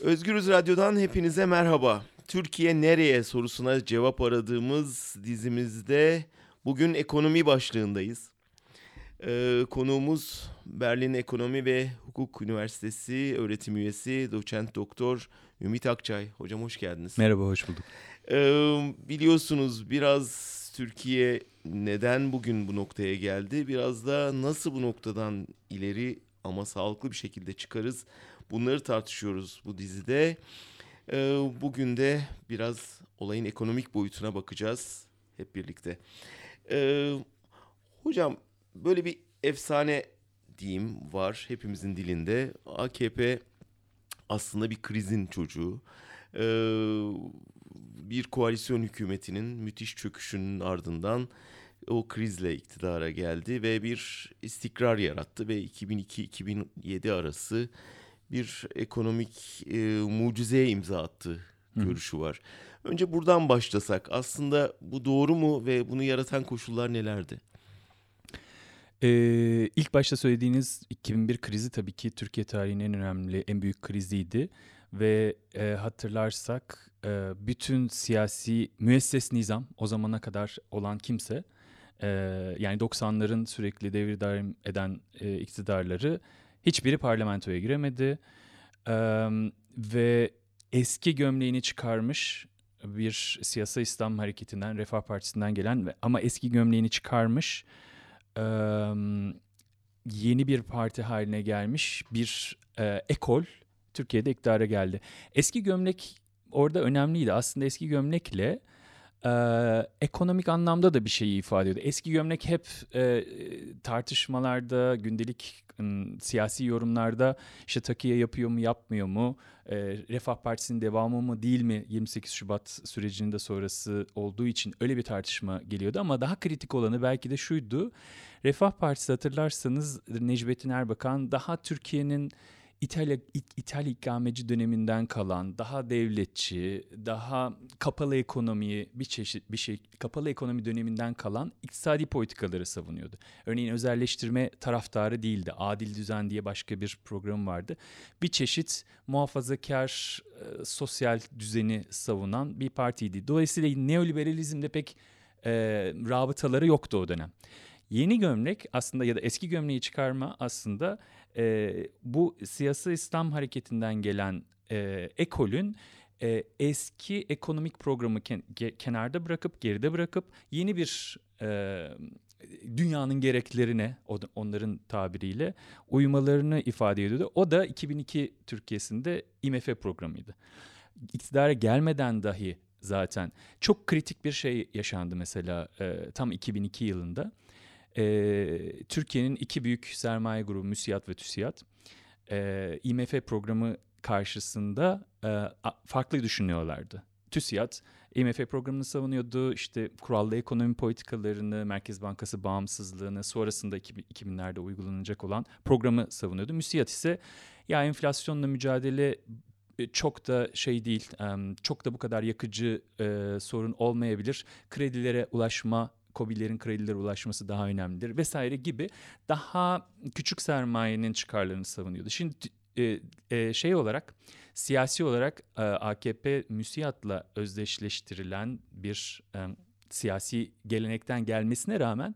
Özgürüz Radyo'dan hepinize merhaba. Türkiye nereye sorusuna cevap aradığımız dizimizde bugün ekonomi başlığındayız. Ee, konuğumuz Berlin Ekonomi ve Hukuk Üniversitesi öğretim üyesi doçent doktor Ümit Akçay. Hocam hoş geldiniz. Merhaba, hoş bulduk. Ee, biliyorsunuz biraz Türkiye neden bugün bu noktaya geldi? Biraz da nasıl bu noktadan ileri ama sağlıklı bir şekilde çıkarız? Bunları tartışıyoruz bu dizide. Ee, bugün de biraz olayın ekonomik boyutuna bakacağız hep birlikte. Ee, hocam böyle bir efsane diyeyim var hepimizin dilinde. AKP aslında bir krizin çocuğu. Ee, bir koalisyon hükümetinin müthiş çöküşünün ardından o krizle iktidara geldi ve bir istikrar yarattı ve 2002-2007 arası bir ekonomik e, mucizeye imza attı görüşü var. Önce buradan başlasak aslında bu doğru mu ve bunu yaratan koşullar nelerdi? Ee, ilk başta söylediğiniz 2001 krizi tabii ki Türkiye tarihinin en önemli, en büyük kriziydi. Ve e, hatırlarsak e, bütün siyasi müesses nizam o zamana kadar olan kimse e, yani 90'ların sürekli devir daim eden e, iktidarları hiçbiri parlamentoya giremedi. E, ve eski gömleğini çıkarmış bir siyasi İslam hareketinden, Refah Partisi'nden gelen ve ama eski gömleğini çıkarmış e, yeni bir parti haline gelmiş bir e, ekol Türkiye'de iktidara geldi. Eski gömlek orada önemliydi. Aslında eski gömlekle e, ekonomik anlamda da bir şeyi ifade ediyordu. Eski gömlek hep e, tartışmalarda, gündelik e, siyasi yorumlarda işte takiye yapıyor mu, yapmıyor mu, e, Refah Partisi'nin devamı mı değil mi 28 Şubat sürecinin de sonrası olduğu için öyle bir tartışma geliyordu. Ama daha kritik olanı belki de şuydu. Refah Partisi hatırlarsanız Necmettin Erbakan daha Türkiye'nin İtalya İtalya ikameci döneminden kalan daha devletçi, daha kapalı ekonomiyi bir çeşit bir şey kapalı ekonomi döneminden kalan iktisadi politikaları savunuyordu. Örneğin özelleştirme taraftarı değildi. Adil Düzen diye başka bir program vardı. Bir çeşit muhafazakar e, sosyal düzeni savunan bir partiydi. Dolayısıyla neoliberalizmde pek e, rabıtaları yoktu o dönem. Yeni gömlek aslında ya da eski gömleği çıkarma aslında e, bu siyasi İslam hareketinden gelen e, ekolün e, eski ekonomik programı ken, kenarda bırakıp geride bırakıp yeni bir e, dünyanın gereklerine onların tabiriyle uymalarını ifade ediyordu. O da 2002 Türkiye'sinde IMF programıydı. İktidara gelmeden dahi zaten çok kritik bir şey yaşandı mesela e, tam 2002 yılında e, Türkiye'nin iki büyük sermaye grubu MÜSİAD ve TÜSİAD e, IMF programı karşısında e, farklı düşünüyorlardı. TÜSİAD IMF programını savunuyordu. İşte kurallı ekonomi politikalarını, Merkez Bankası bağımsızlığını, sonrasında 2000'lerde uygulanacak olan programı savunuyordu. MÜSİAD ise ya enflasyonla mücadele çok da şey değil, çok da bu kadar yakıcı sorun olmayabilir. Kredilere ulaşma COBİ'lerin kredilere ulaşması daha önemlidir vesaire gibi daha küçük sermayenin çıkarlarını savunuyordu. Şimdi e, e, şey olarak siyasi olarak e, AKP müsiyatla özdeşleştirilen bir e, siyasi gelenekten gelmesine rağmen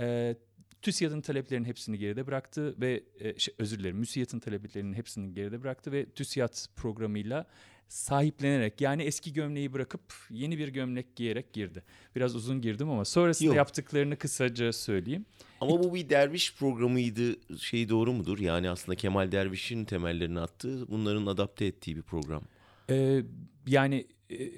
e, TÜSİAD'ın taleplerinin hepsini geride bıraktı ve e, şey, özür dilerim MÜSİAD'ın taleplerinin hepsini geride bıraktı ve TÜSİAD programıyla sahiplenerek yani eski gömleği bırakıp yeni bir gömlek giyerek girdi. Biraz uzun girdim ama sonrasında Yok. yaptıklarını kısaca söyleyeyim. Ama bu bir derviş programıydı. Şey doğru mudur? Yani aslında Kemal Derviş'in temellerini attığı, bunların adapte ettiği bir program. Ee, yani e,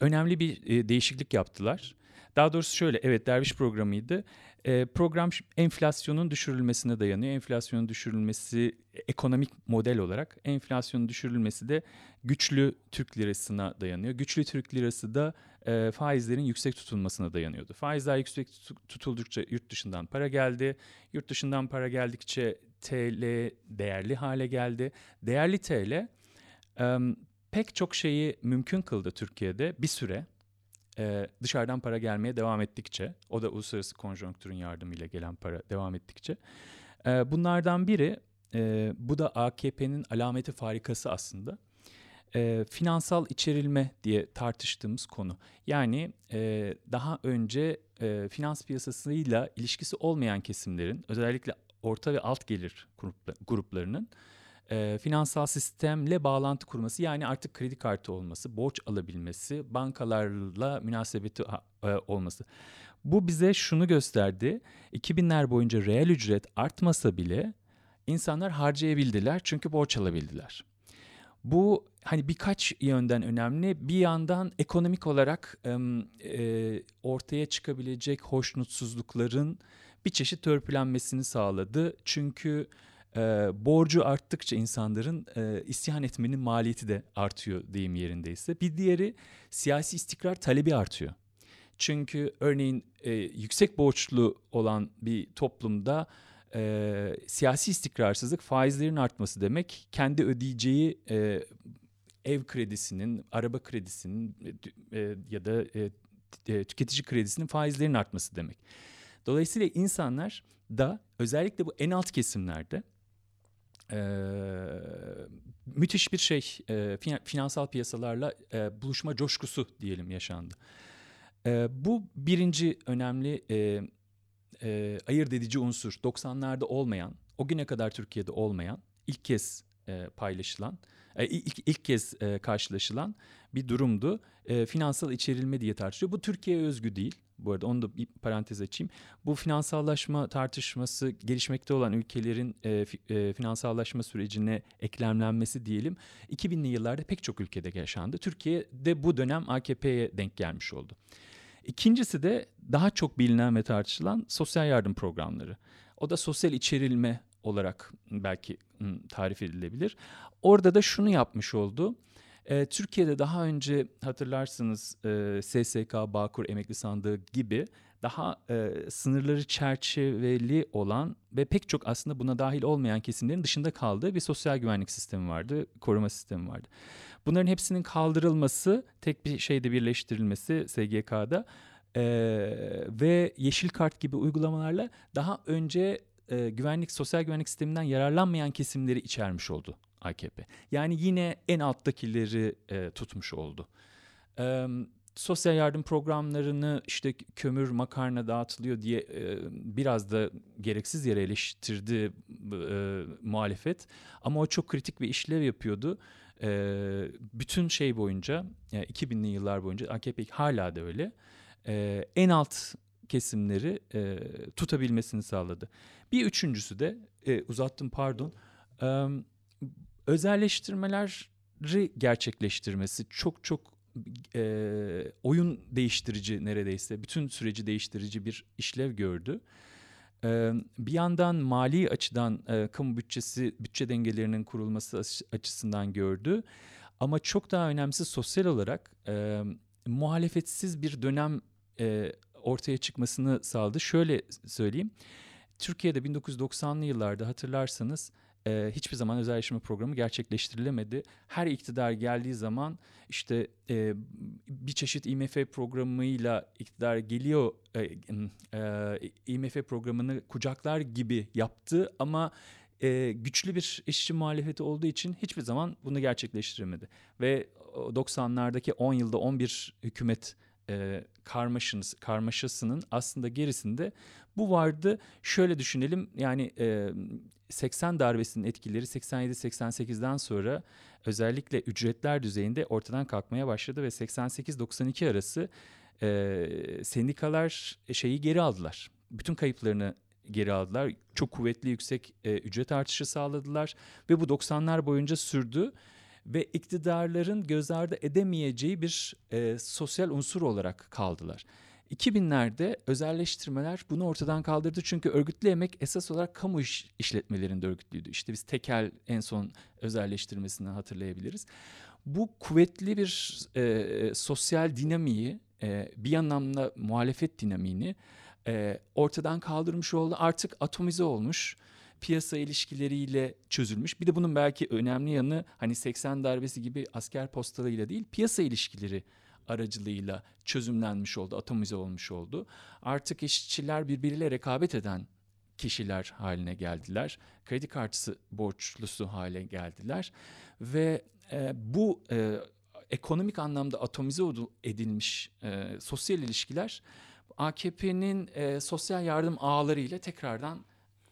önemli bir e, değişiklik yaptılar. Daha doğrusu şöyle, evet derviş programıydı. E, program enflasyonun düşürülmesine dayanıyor. Enflasyonun düşürülmesi ekonomik model olarak, enflasyonun düşürülmesi de güçlü Türk lirasına dayanıyor. Güçlü Türk lirası da e, faizlerin yüksek tutulmasına dayanıyordu. Faizler yüksek tutuldukça yurt dışından para geldi. Yurt dışından para geldikçe TL değerli hale geldi. Değerli TL e, pek çok şeyi mümkün kıldı Türkiye'de bir süre e, dışarıdan para gelmeye devam ettikçe, o da uluslararası konjonktürün yardımıyla gelen para devam ettikçe. E, bunlardan biri, e, bu da AKP'nin alameti farikası aslında. e, finansal içerilme diye tartıştığımız konu. Yani e, daha önce e, finans piyasasıyla ilişkisi olmayan kesimlerin özellikle orta ve alt gelir gruplarının e, finansal sistemle bağlantı kurması yani artık kredi kartı olması, borç alabilmesi, bankalarla münasebeti e, olması. Bu bize şunu gösterdi. 2000'ler boyunca reel ücret artmasa bile insanlar harcayabildiler çünkü borç alabildiler. Bu hani birkaç yönden önemli. Bir yandan ekonomik olarak e, ortaya çıkabilecek hoşnutsuzlukların bir çeşit törpülenmesini sağladı. Çünkü e, borcu arttıkça insanların e, isyan etmenin maliyeti de artıyor deyim yerindeyse. Bir diğeri siyasi istikrar talebi artıyor. Çünkü örneğin e, yüksek borçlu olan bir toplumda e, siyasi istikrarsızlık faizlerin artması demek kendi ödeyeceği e, ev kredisinin, araba kredisinin e, ya da e, e, tüketici kredisinin faizlerin artması demek. Dolayısıyla insanlar da özellikle bu en alt kesimlerde e, müthiş bir şey e, finansal piyasalarla e, buluşma coşkusu diyelim yaşandı. E, bu birinci önemli e, e, ayırt edici unsur 90'larda olmayan, o güne kadar Türkiye'de olmayan, ilk kez e, paylaşılan, e, ilk, ilk kez e, karşılaşılan bir durumdu. E, finansal içerilme diye tartışıyor. Bu Türkiye özgü değil. Bu arada onu da bir parantez açayım. Bu finansallaşma tartışması gelişmekte olan ülkelerin e, e, finansallaşma sürecine eklemlenmesi diyelim 2000'li yıllarda pek çok ülkede yaşandı. Türkiye'de bu dönem AKP'ye denk gelmiş oldu. İkincisi de daha çok bilinen ve tartışılan sosyal yardım programları. O da sosyal içerilme olarak belki tarif edilebilir. Orada da şunu yapmış oldu. E, Türkiye'de daha önce hatırlarsınız e, SSK, Bağkur Emekli Sandığı gibi daha e, sınırları çerçeveli olan ve pek çok aslında buna dahil olmayan kesimlerin dışında kaldığı bir sosyal güvenlik sistemi vardı, koruma sistemi vardı. Bunların hepsinin kaldırılması, tek bir şeyde birleştirilmesi SGK'da e, ve yeşil kart gibi uygulamalarla daha önce e, güvenlik sosyal güvenlik sisteminden yararlanmayan kesimleri içermiş oldu AKP. Yani yine en alttakileri e, tutmuş oldu. E, sosyal yardım programlarını işte kömür makarna dağıtılıyor diye e, biraz da gereksiz yere eleştirdi e, muhalefet. Ama o çok kritik bir işlev yapıyordu. E, bütün şey boyunca yani 2000'li yıllar boyunca AKP hala da öyle. E, en alt kesimleri e, tutabilmesini sağladı. Bir üçüncüsü de e, uzattım pardon. E, özelleştirmeleri gerçekleştirmesi çok çok e, oyun değiştirici neredeyse bütün süreci değiştirici bir işlev gördü. E, bir yandan mali açıdan e, kamu bütçesi bütçe dengelerinin kurulması açısından gördü. Ama çok daha önemlisi sosyal olarak e, muhalefetsiz bir dönem e, ortaya çıkmasını sağladı. Şöyle söyleyeyim. Türkiye'de 1990'lı yıllarda hatırlarsanız e, hiçbir zaman özelleştirme programı gerçekleştirilemedi. Her iktidar geldiği zaman işte e, bir çeşit IMF programıyla iktidar geliyor, e, e, IMF programını kucaklar gibi yaptı ama e, güçlü bir işçi muhalefeti olduğu için hiçbir zaman bunu gerçekleştiremedi. Ve 90'lardaki 10 yılda 11 hükümet e, karmaşınız, karmaşasının aslında gerisinde bu vardı. Şöyle düşünelim yani e, 80 darbesinin etkileri 87-88'den sonra özellikle ücretler düzeyinde ortadan kalkmaya başladı ve 88-92 arası e, sendikalar şeyi geri aldılar. Bütün kayıplarını geri aldılar. Çok kuvvetli yüksek e, ücret artışı sağladılar ve bu 90'lar boyunca sürdü ve iktidarların göz ardı edemeyeceği bir e, sosyal unsur olarak kaldılar. 2000'lerde özelleştirmeler bunu ortadan kaldırdı çünkü örgütlü emek esas olarak kamu iş, işletmelerinde örgütlüydü. İşte biz tekel en son özelleştirmesini hatırlayabiliriz. Bu kuvvetli bir e, sosyal dinamiği e, bir anlamda muhalefet dinamiğini e, ortadan kaldırmış oldu. Artık atomize olmuş piyasa ilişkileriyle çözülmüş. Bir de bunun belki önemli yanı hani 80 darbesi gibi asker postalıyla değil piyasa ilişkileri aracılığıyla çözümlenmiş oldu, atomize olmuş oldu. Artık işçiler birbiriyle rekabet eden kişiler haline geldiler. Kredi kartısı borçlusu hale geldiler ve e, bu e, ekonomik anlamda atomize edilmiş e, sosyal ilişkiler AKP'nin e, sosyal yardım ağları ile tekrardan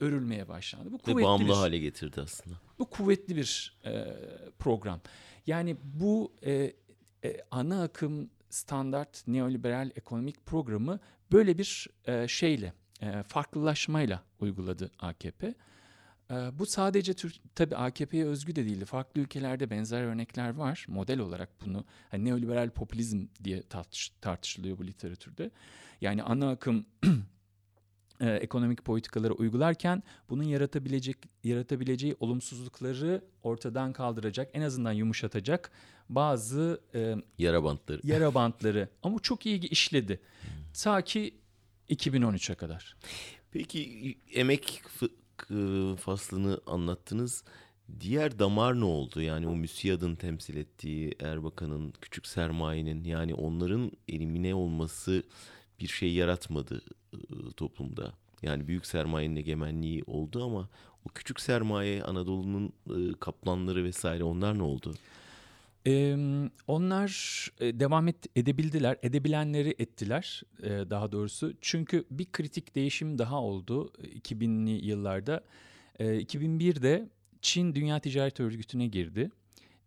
örülmeye başlandı. Bu kuvvetli Ve bağımlı bir, hale getirdi aslında. Bu kuvvetli bir e, program. Yani bu e, e, ana akım standart neoliberal ekonomik programı böyle bir e, şeyle, e, farklılaşmayla uyguladı AKP. E, bu sadece Türk, tabii AKP'ye özgü de değildi. Farklı ülkelerde benzer örnekler var. Model olarak bunu hani neoliberal popülizm diye tartış, tartışılıyor bu literatürde. Yani ana akım e, ekonomik politikaları uygularken bunun yaratabilecek yaratabileceği olumsuzlukları ortadan kaldıracak, en azından yumuşatacak bazı e, yara bantları. Yara bantları ama çok iyi işledi. Ta ki 2013'e kadar. Peki emek faslını anlattınız. Diğer damar ne oldu? Yani o müsiyadın temsil ettiği Erbakan'ın küçük sermayenin yani onların elimine olması bir şey yaratmadı toplumda. Yani büyük sermayenin egemenliği oldu ama o küçük sermaye Anadolu'nun kaplanları vesaire onlar ne oldu? Ee, onlar devam et, edebildiler, edebilenleri ettiler e, daha doğrusu. Çünkü bir kritik değişim daha oldu 2000'li yıllarda. E, 2001'de Çin Dünya Ticaret Örgütü'ne girdi.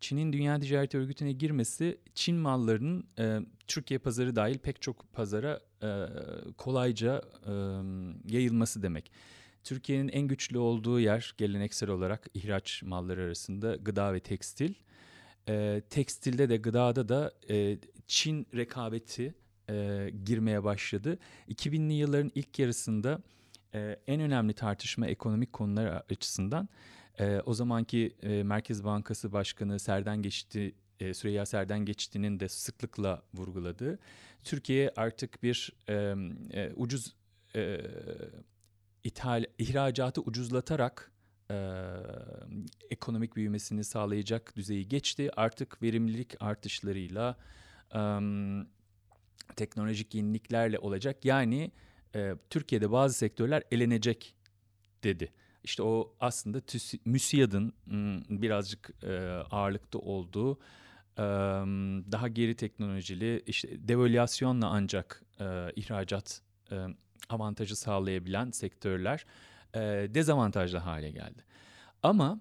Çin'in Dünya Ticaret Örgütü'ne girmesi Çin mallarının e, Türkiye pazarı dahil pek çok pazara e, kolayca e, yayılması demek. Türkiye'nin en güçlü olduğu yer geleneksel olarak ihraç malları arasında gıda ve tekstil. E, tekstilde de gıdada da e, Çin rekabeti e, girmeye başladı. 2000'li yılların ilk yarısında e, en önemli tartışma ekonomik konular açısından e, o zamanki e, Merkez Bankası Başkanı Serden Geçti e, Süreyya Serden Geçti'nin de sıklıkla vurguladığı Türkiye artık bir e, e, ucuz e, ithal ihracatı ucuzlatarak e, ekonomik büyümesini sağlayacak düzeyi geçti. Artık verimlilik artışlarıyla e, teknolojik yeniliklerle olacak. Yani e, Türkiye'de bazı sektörler elenecek dedi. İşte o aslında TÜS, MÜSİAD'ın birazcık ağırlıkta olduğu daha geri teknolojili işte devalüasyonla ancak ihracat avantajı sağlayabilen sektörler e, dezavantajlı hale geldi. Ama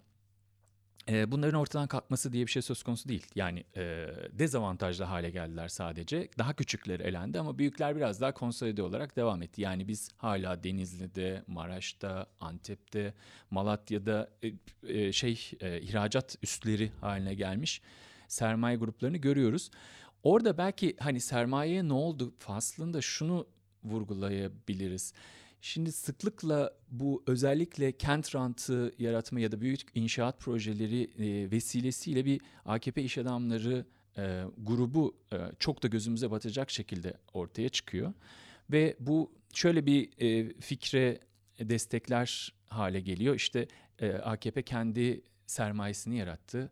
e, bunların ortadan kalkması diye bir şey söz konusu değil. Yani e, dezavantajlı hale geldiler sadece. Daha küçükleri elendi ama büyükler biraz daha konsolide olarak devam etti. Yani biz hala Denizli'de, Maraş'ta, Antep'te, Malatya'da e, e, şey e, ihracat üstleri haline gelmiş sermaye gruplarını görüyoruz. Orada belki hani sermayeye ne oldu faslında şunu vurgulayabiliriz. Şimdi sıklıkla bu özellikle kent rantı yaratma ya da büyük inşaat projeleri e, vesilesiyle bir AKP iş adamları e, grubu e, çok da gözümüze batacak şekilde ortaya çıkıyor. Ve bu şöyle bir fikre destekler hale geliyor. İşte AKP kendi sermayesini yarattı.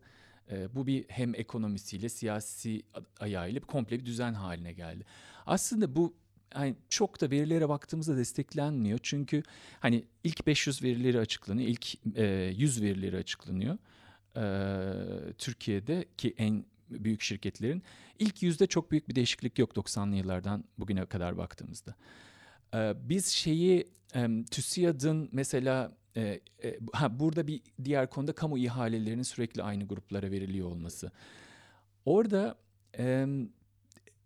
Bu bir hem ekonomisiyle siyasi ayağıyla komple bir düzen haline geldi. Aslında bu yani çok da verilere baktığımızda desteklenmiyor. Çünkü hani ilk 500 verileri açıklanıyor, ilk e, 100 verileri açıklanıyor. E, Türkiye'de ki en büyük şirketlerin ilk yüzde çok büyük bir değişiklik yok 90'lı yıllardan bugüne kadar baktığımızda. E, biz şeyi e, TÜSİAD'ın mesela e, e, ha, burada bir diğer konuda kamu ihalelerinin sürekli aynı gruplara veriliyor olması. Orada e,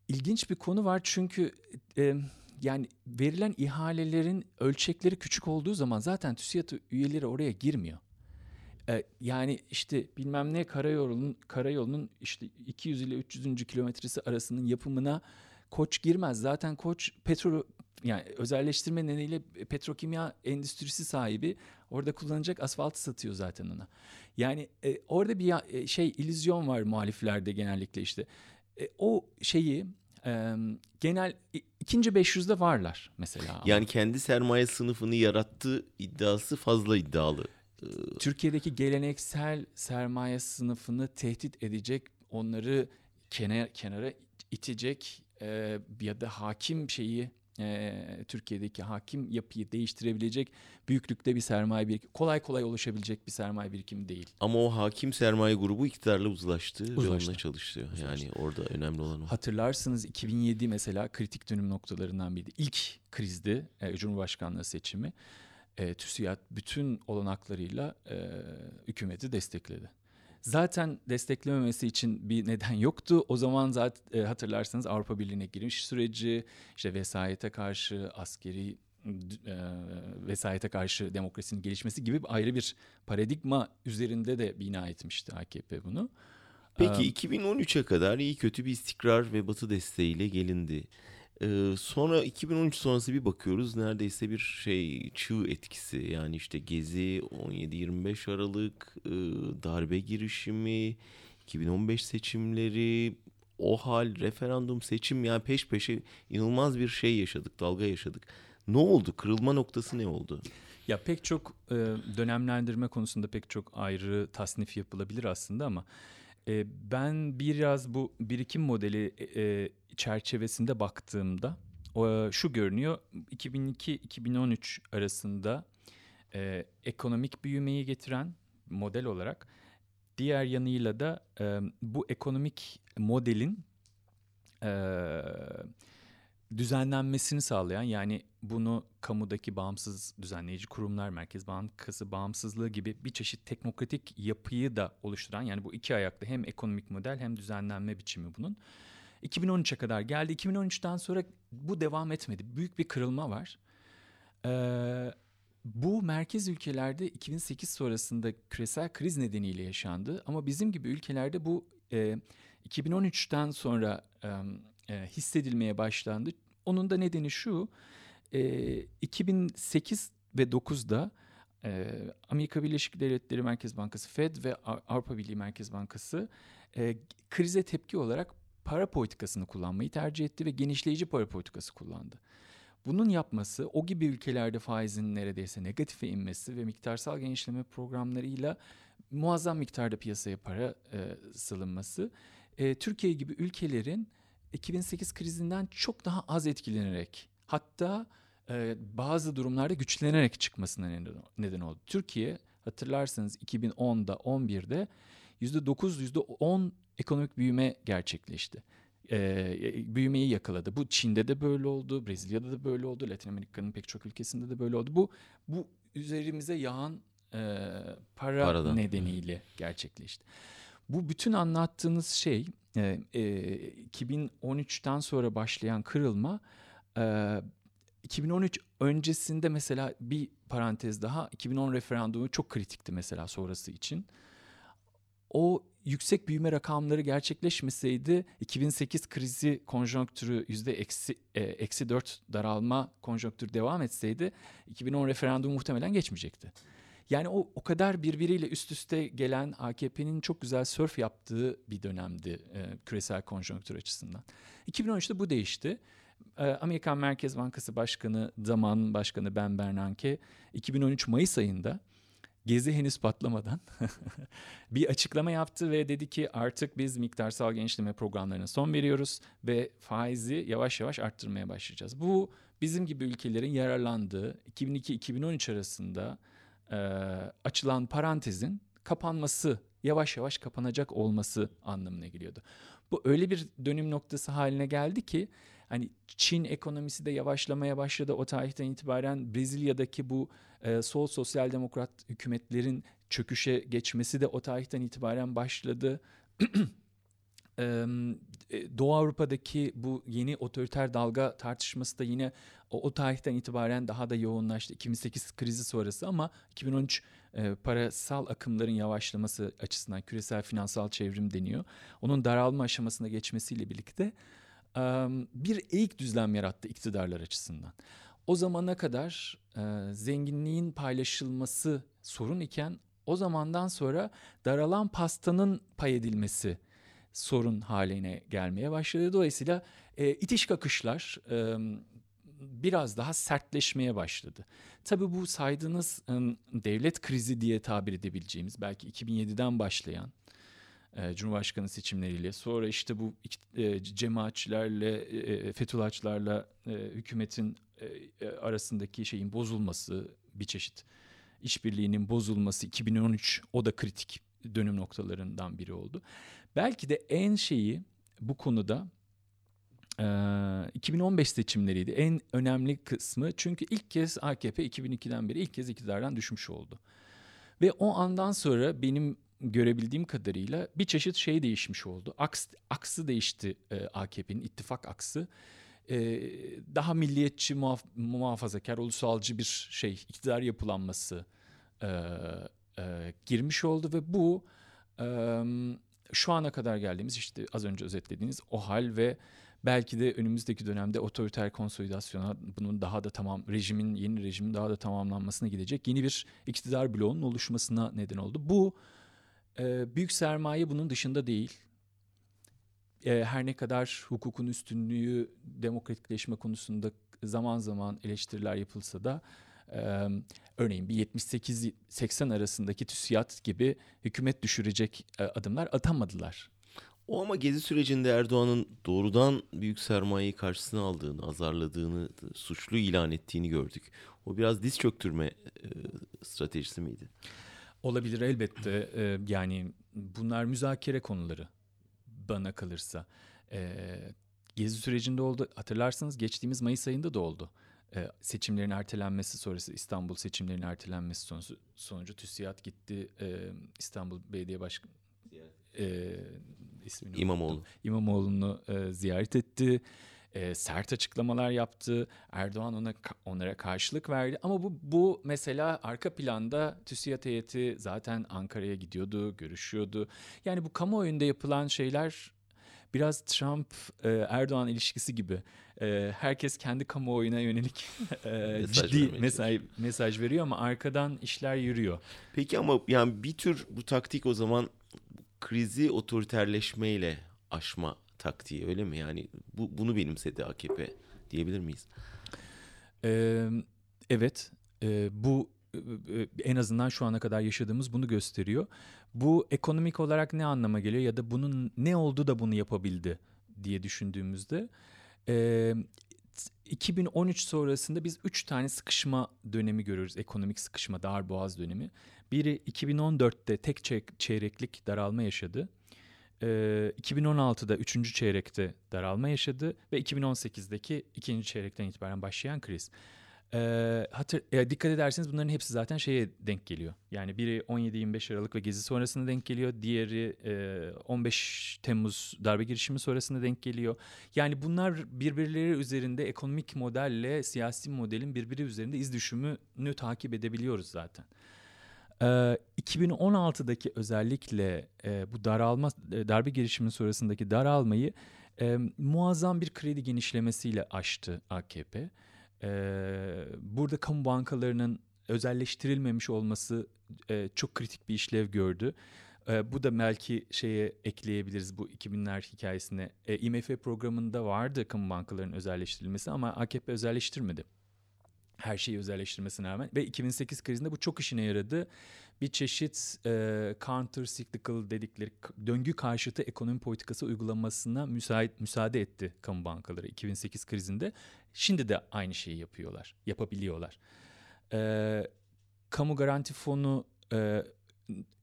ilginç bir konu var çünkü e, yani verilen ihalelerin ölçekleri küçük olduğu zaman zaten TÜSİAD üyeleri oraya girmiyor. E, yani işte bilmem ne karayolunun karayolunun işte 200 ile 300. kilometresi arasının yapımına Koç girmez. Zaten Koç petrol yani özelleştirme nedeniyle petrokimya endüstrisi sahibi orada kullanacak asfaltı satıyor zaten ona. Yani e, orada bir e, şey illüzyon var muhaliflerde genellikle işte. E, o şeyi e, genel ikinci 500'de varlar mesela. Yani kendi sermaye sınıfını yarattığı iddiası fazla iddialı. Türkiye'deki geleneksel sermaye sınıfını tehdit edecek, onları kenara, kenara itecek e, ya da hakim şeyi e, Türkiye'deki hakim yapıyı değiştirebilecek büyüklükte bir sermaye birikimi, kolay kolay oluşabilecek bir sermaye birikimi değil. Ama o hakim sermaye grubu iktidarla uzlaştı, ve Uzlaştı. onunla çalıştı. Uzlaştı. Yani orada önemli olan o. Hatırlarsınız 2007 mesela kritik dönüm noktalarından biriydi. İlk krizdi e, Cumhurbaşkanlığı seçimi. E, TÜSİAD bütün olanaklarıyla e, hükümeti destekledi. Zaten desteklememesi için bir neden yoktu. O zaman zaten e, hatırlarsanız Avrupa Birliği'ne giriş süreci, işte vesayete karşı askeri e, vesayete karşı demokrasinin gelişmesi gibi ayrı bir paradigma üzerinde de bina etmişti AKP bunu. Peki 2013'e kadar iyi kötü bir istikrar ve batı desteğiyle gelindi. Ee, sonra 2013 sonrası bir bakıyoruz neredeyse bir şey çığ etkisi yani işte Gezi 17-25 Aralık e, darbe girişimi 2015 seçimleri o hal referandum seçim yani peş peşe inanılmaz bir şey yaşadık dalga yaşadık. Ne oldu kırılma noktası ne oldu? Ya pek çok e, dönemlendirme konusunda pek çok ayrı tasnif yapılabilir aslında ama e, ben biraz bu birikim modeli e, çerçevesinde baktığımda şu görünüyor. 2002-2013 arasında e, ekonomik büyümeyi getiren model olarak diğer yanıyla da e, bu ekonomik modelin e, düzenlenmesini sağlayan yani bunu kamudaki bağımsız düzenleyici kurumlar, Merkez Bankası bağımsızlığı gibi bir çeşit teknokratik yapıyı da oluşturan yani bu iki ayaklı hem ekonomik model hem düzenlenme biçimi bunun. 2013'e kadar geldi. 2013'ten sonra bu devam etmedi. Büyük bir kırılma var. Ee, bu merkez ülkelerde 2008 sonrasında küresel kriz nedeniyle yaşandı. Ama bizim gibi ülkelerde bu e, 2013'ten sonra e, e, hissedilmeye başlandı. Onun da nedeni şu, e, 2008 ve 9'da e, Amerika Birleşik Devletleri Merkez Bankası Fed ve Avrupa Birliği Merkez Bankası e, krize tepki olarak para politikasını kullanmayı tercih etti ve genişleyici para politikası kullandı. Bunun yapması o gibi ülkelerde faizin neredeyse negatife inmesi ve miktarsal genişleme programlarıyla muazzam miktarda piyasaya para e, salınması e, Türkiye gibi ülkelerin 2008 krizinden çok daha az etkilenerek hatta e, bazı durumlarda güçlenerek çıkmasına neden, neden oldu. Türkiye hatırlarsanız 2010'da 11'de %9 %10 ekonomik büyüme gerçekleşti. Ee, büyümeyi yakaladı. Bu Çin'de de böyle oldu, Brezilya'da da böyle oldu, Latin Amerika'nın pek çok ülkesinde de böyle oldu. Bu bu üzerimize yağan e, para Paradan. nedeniyle gerçekleşti. Bu bütün anlattığınız şey e, e, 2013'ten sonra başlayan kırılma e, 2013 öncesinde mesela bir parantez daha 2010 referandumu çok kritikti mesela sonrası için. O yüksek büyüme rakamları gerçekleşmeseydi 2008 krizi konjonktürü yüzde eksi, e, eksi 4 daralma konjonktürü devam etseydi 2010 referandumu muhtemelen geçmeyecekti. Yani o o kadar birbiriyle üst üste gelen AKP'nin çok güzel sörf yaptığı bir dönemdi e, küresel konjonktür açısından. 2013'te bu değişti. E, Amerikan Merkez Bankası Başkanı, zaman Başkanı Ben Bernanke 2013 Mayıs ayında Gezi henüz patlamadan bir açıklama yaptı ve dedi ki artık biz miktarsal genişleme programlarına son veriyoruz ve faizi yavaş yavaş arttırmaya başlayacağız. Bu bizim gibi ülkelerin yararlandığı 2002-2013 arasında e, açılan parantezin kapanması, yavaş yavaş kapanacak olması anlamına geliyordu. Bu öyle bir dönüm noktası haline geldi ki hani Çin ekonomisi de yavaşlamaya başladı o tarihten itibaren Brezilya'daki bu e, sol sosyal demokrat hükümetlerin çöküşe geçmesi de o tarihten itibaren başladı. E, Doğu Avrupa'daki bu yeni otoriter dalga tartışması da yine o, o tarihten itibaren daha da yoğunlaştı. 2008 krizi sonrası ama 2013 e, parasal akımların yavaşlaması açısından küresel finansal çevrim deniyor. Onun daralma aşamasına geçmesiyle birlikte e, bir eğik düzlem yarattı iktidarlar açısından. O zamana kadar e, zenginliğin paylaşılması sorun iken o zamandan sonra daralan pastanın pay edilmesi sorun haline gelmeye başladı. Dolayısıyla e, itiş kakışlar e, biraz daha sertleşmeye başladı. Tabii bu saydığınız e, devlet krizi diye tabir edebileceğimiz belki 2007'den başlayan e, Cumhurbaşkanı seçimleriyle sonra işte bu e, cemaatçilerle e, Fethullahçılarla e, hükümetin e, e, arasındaki şeyin bozulması bir çeşit işbirliğinin bozulması 2013 o da kritik dönüm noktalarından biri oldu. Belki de en şeyi bu konuda 2015 seçimleriydi. En önemli kısmı çünkü ilk kez AKP 2002'den beri ilk kez iktidardan düşmüş oldu. Ve o andan sonra benim görebildiğim kadarıyla bir çeşit şey değişmiş oldu. Aks, aksı değişti AKP'nin ittifak aksı. daha milliyetçi, muhaf, muhafazakar, ulusalcı bir şey, iktidar yapılanması girmiş oldu ve bu şu ana kadar geldiğimiz işte az önce özetlediğiniz o hal ve belki de önümüzdeki dönemde otoriter konsolidasyona bunun daha da tamam rejimin yeni rejimin daha da tamamlanmasına gidecek yeni bir iktidar bloğunun oluşmasına neden oldu. Bu e, büyük sermaye bunun dışında değil. E, her ne kadar hukukun üstünlüğü demokratikleşme konusunda zaman zaman eleştiriler yapılsa da e, örneğin bir 78-80 arasındaki TÜSİAD gibi hükümet düşürecek e, adımlar atamadılar. O ama gezi sürecinde Erdoğan'ın doğrudan büyük sermayeyi karşısına aldığını, azarladığını, suçlu ilan ettiğini gördük. O biraz diz çöktürme e, stratejisi miydi? Olabilir elbette. E, yani bunlar müzakere konuları bana kalırsa. E, gezi sürecinde oldu. Hatırlarsınız geçtiğimiz Mayıs ayında da oldu. E, seçimlerin ertelenmesi sonrası İstanbul seçimlerinin ertelenmesi sonucu, sonucu TÜSİAD gitti. E, İstanbul Belediye Başkanı e, ismini İmamoğlu. Unuttum. İmamoğlu'nu e, ziyaret etti. E, sert açıklamalar yaptı. Erdoğan ona onlara karşılık verdi. Ama bu bu mesela arka planda TÜSİAD heyeti zaten Ankara'ya gidiyordu, görüşüyordu. Yani bu kamuoyunda yapılan şeyler biraz Trump e, Erdoğan ilişkisi gibi. E, herkes kendi kamuoyuna yönelik e, mesaj ciddi mesaj mesaj veriyor ama arkadan işler yürüyor. Peki ama yani bir tür bu taktik o zaman krizi otoriterleşmeyle aşma taktiği öyle mi? Yani bu bunu benimsedi AKP diyebilir miyiz? Ee, evet. E, bu en azından şu ana kadar yaşadığımız bunu gösteriyor. Bu ekonomik olarak ne anlama geliyor ya da bunun ne oldu da bunu yapabildi diye düşündüğümüzde e, 2013 sonrasında biz üç tane sıkışma dönemi görüyoruz. Ekonomik sıkışma, dar boğaz dönemi. Biri 2014'te tek çeyreklik daralma yaşadı. Ee, 2016'da üçüncü çeyrekte daralma yaşadı ve 2018'deki ikinci çeyrekten itibaren başlayan kriz. Ee, hatır, e, dikkat ederseniz bunların hepsi zaten şeye denk geliyor. Yani biri 17-25 Aralık ve Gezi sonrasında denk geliyor. Diğeri e, 15 Temmuz darbe girişimi sonrasında denk geliyor. Yani bunlar birbirleri üzerinde ekonomik modelle siyasi modelin birbiri üzerinde iz düşümünü takip edebiliyoruz zaten. Ee, 2016'daki özellikle e, bu daralma e, darbe girişimi sonrasındaki daralmayı e, muazzam bir kredi genişlemesiyle aştı AKP. Ee, burada kamu bankalarının özelleştirilmemiş olması e, çok kritik bir işlev gördü. E, bu da belki şeye ekleyebiliriz bu 2000'ler hikayesine. E, IMF programında vardı kamu bankalarının özelleştirilmesi ama AKP özelleştirmedi. Her şeyi özelleştirmesine rağmen ve 2008 krizinde bu çok işine yaradı. Bir çeşit e, counter cyclical dedikleri döngü karşıtı ekonomi politikası uygulamasına müsait müsaade etti kamu bankaları 2008 krizinde. Şimdi de aynı şeyi yapıyorlar, yapabiliyorlar. E, kamu garanti fonu e,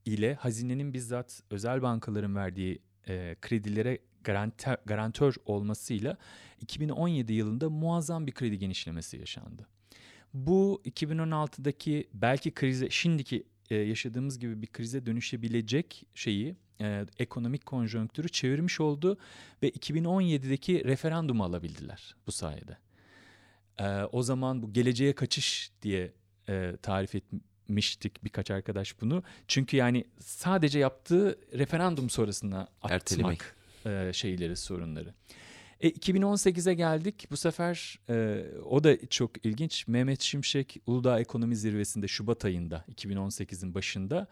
ile hazinenin bizzat özel bankaların verdiği e, kredilere garantör, garantör olmasıyla 2017 yılında muazzam bir kredi genişlemesi yaşandı. Bu 2016'daki belki krize, şimdiki e, yaşadığımız gibi bir krize dönüşebilecek şeyi, e, ekonomik konjonktürü çevirmiş oldu ve 2017'deki referandumu alabildiler bu sayede. E, o zaman bu geleceğe kaçış diye e, tarif etmiştik birkaç arkadaş bunu. Çünkü yani sadece yaptığı referandum sonrasında atmak e, şeyleri, sorunları. E, 2018'e geldik. Bu sefer e, o da çok ilginç. Mehmet Şimşek Uludağ Ekonomi Zirvesi'nde Şubat ayında 2018'in başında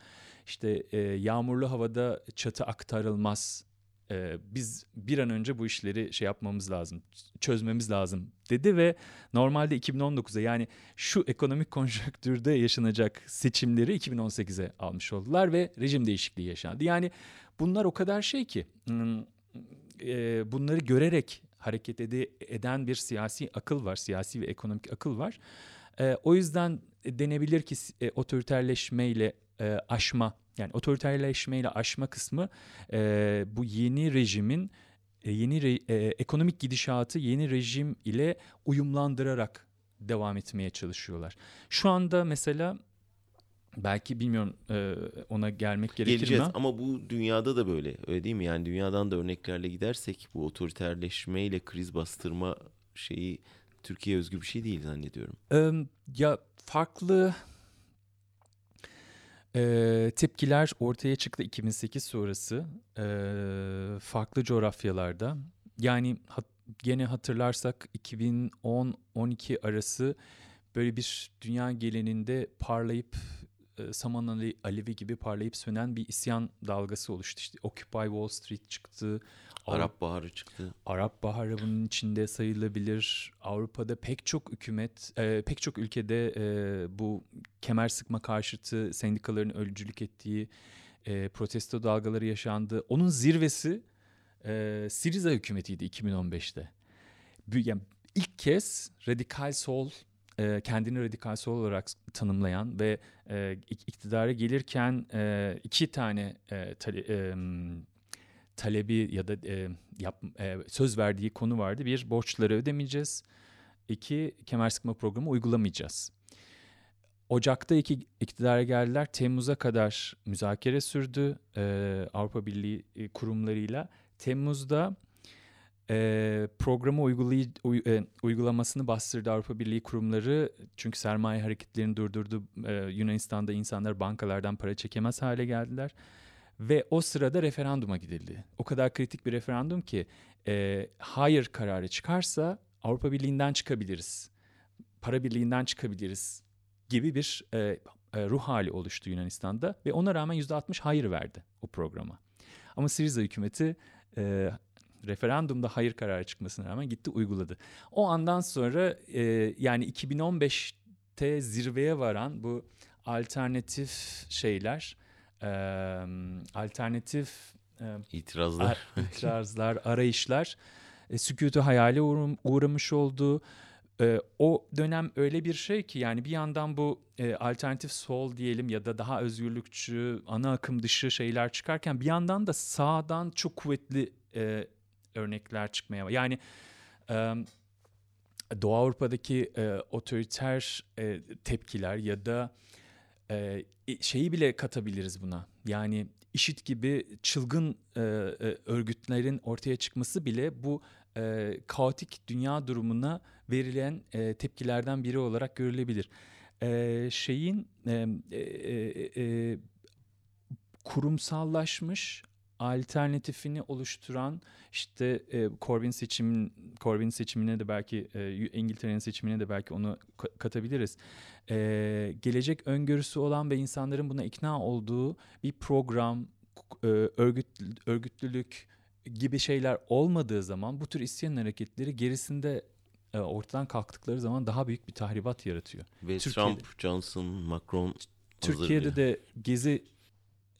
işte e, yağmurlu havada çatı aktarılmaz e, biz bir an önce bu işleri şey yapmamız lazım, çözmemiz lazım dedi ve normalde 2019'a yani şu ekonomik konjonktürde yaşanacak seçimleri 2018'e almış oldular ve rejim değişikliği yaşandı. Yani Bunlar o kadar şey ki e, bunları görerek hareket ede, eden bir siyasi akıl var, siyasi ve ekonomik akıl var. E, o yüzden denebilir ki e, otoriterleşmeyle e, aşma, yani otoriterleşmeyle aşma kısmı e, bu yeni rejimin yeni re, e, ekonomik gidişatı yeni rejim ile uyumlandırarak devam etmeye çalışıyorlar. Şu anda mesela belki bilmiyorum e, ona gelmek gerekir Geleceğiz mi? ama bu dünyada da böyle öyle değil mi? Yani dünyadan da örneklerle gidersek bu otoriterleşme ile kriz bastırma şeyi Türkiye özgü bir şey değil zannediyorum. E, ya farklı e, tepkiler ortaya çıktı 2008 sonrası e, farklı coğrafyalarda. Yani hat, gene hatırlarsak 2010-12 arası böyle bir dünya geleninde parlayıp e, saman alevi gibi parlayıp sönen bir isyan dalgası oluştu. İşte Occupy Wall Street çıktı. Arap Baharı çıktı. Arap Baharı bunun içinde sayılabilir. Avrupa'da pek çok hükümet, e, pek çok ülkede e, bu kemer sıkma karşıtı sendikaların ölücülük ettiği e, protesto dalgaları yaşandı. Onun zirvesi e, Siriza hükümetiydi 2015'te. Yani ilk kez radikal sol e, kendini radikal sol olarak tanımlayan ve e, iktidara gelirken e, iki tane e, tale, e, talebi ya da e, yap, e, söz verdiği konu vardı. Bir, borçları ödemeyeceğiz. İki, kemer sıkma programı uygulamayacağız. Ocak'ta iki iktidara geldiler. Temmuz'a kadar müzakere sürdü e, Avrupa Birliği kurumlarıyla. Temmuz'da e, programı uygulay, uy, e, uygulamasını bastırdı Avrupa Birliği kurumları. Çünkü sermaye hareketlerini durdurdu. E, Yunanistan'da insanlar bankalardan para çekemez hale geldiler. Ve o sırada referanduma gidildi. O kadar kritik bir referandum ki e, hayır kararı çıkarsa Avrupa Birliği'nden çıkabiliriz. Para Birliği'nden çıkabiliriz gibi bir e, ruh hali oluştu Yunanistan'da. Ve ona rağmen %60 hayır verdi o programa. Ama Siriza hükümeti e, referandumda hayır kararı çıkmasına rağmen gitti uyguladı. O andan sonra e, yani 2015'te zirveye varan bu alternatif şeyler, e, alternatif e, itirazlar, itirazlar, arayışlar e, sükutu hayale uğram, uğramış oldu. E, o dönem öyle bir şey ki yani bir yandan bu e, alternatif sol diyelim ya da daha özgürlükçü, ana akım dışı şeyler çıkarken bir yandan da sağdan çok kuvvetli e, örnekler çıkmaya yani e, Doğu Avrupa'daki e, otoriter e, tepkiler ya da e, şeyi bile katabiliriz buna. Yani işit gibi çılgın e, örgütlerin ortaya çıkması bile bu e, kaotik dünya durumuna verilen e, tepkilerden biri olarak görülebilir. E, şeyin e, e, e, kurumsallaşmış alternatifini oluşturan işte e, Corbyn seçimin Corbyn seçimine de belki e, İngiltere'nin seçimine de belki onu katabiliriz. E, gelecek öngörüsü olan ve insanların buna ikna olduğu bir program, e, örgüt örgütlülük gibi şeyler olmadığı zaman bu tür isyan hareketleri gerisinde e, ortadan kalktıkları zaman daha büyük bir tahribat yaratıyor. Ve Türkiye'de, Trump, Johnson, Macron Türkiye'de de gezi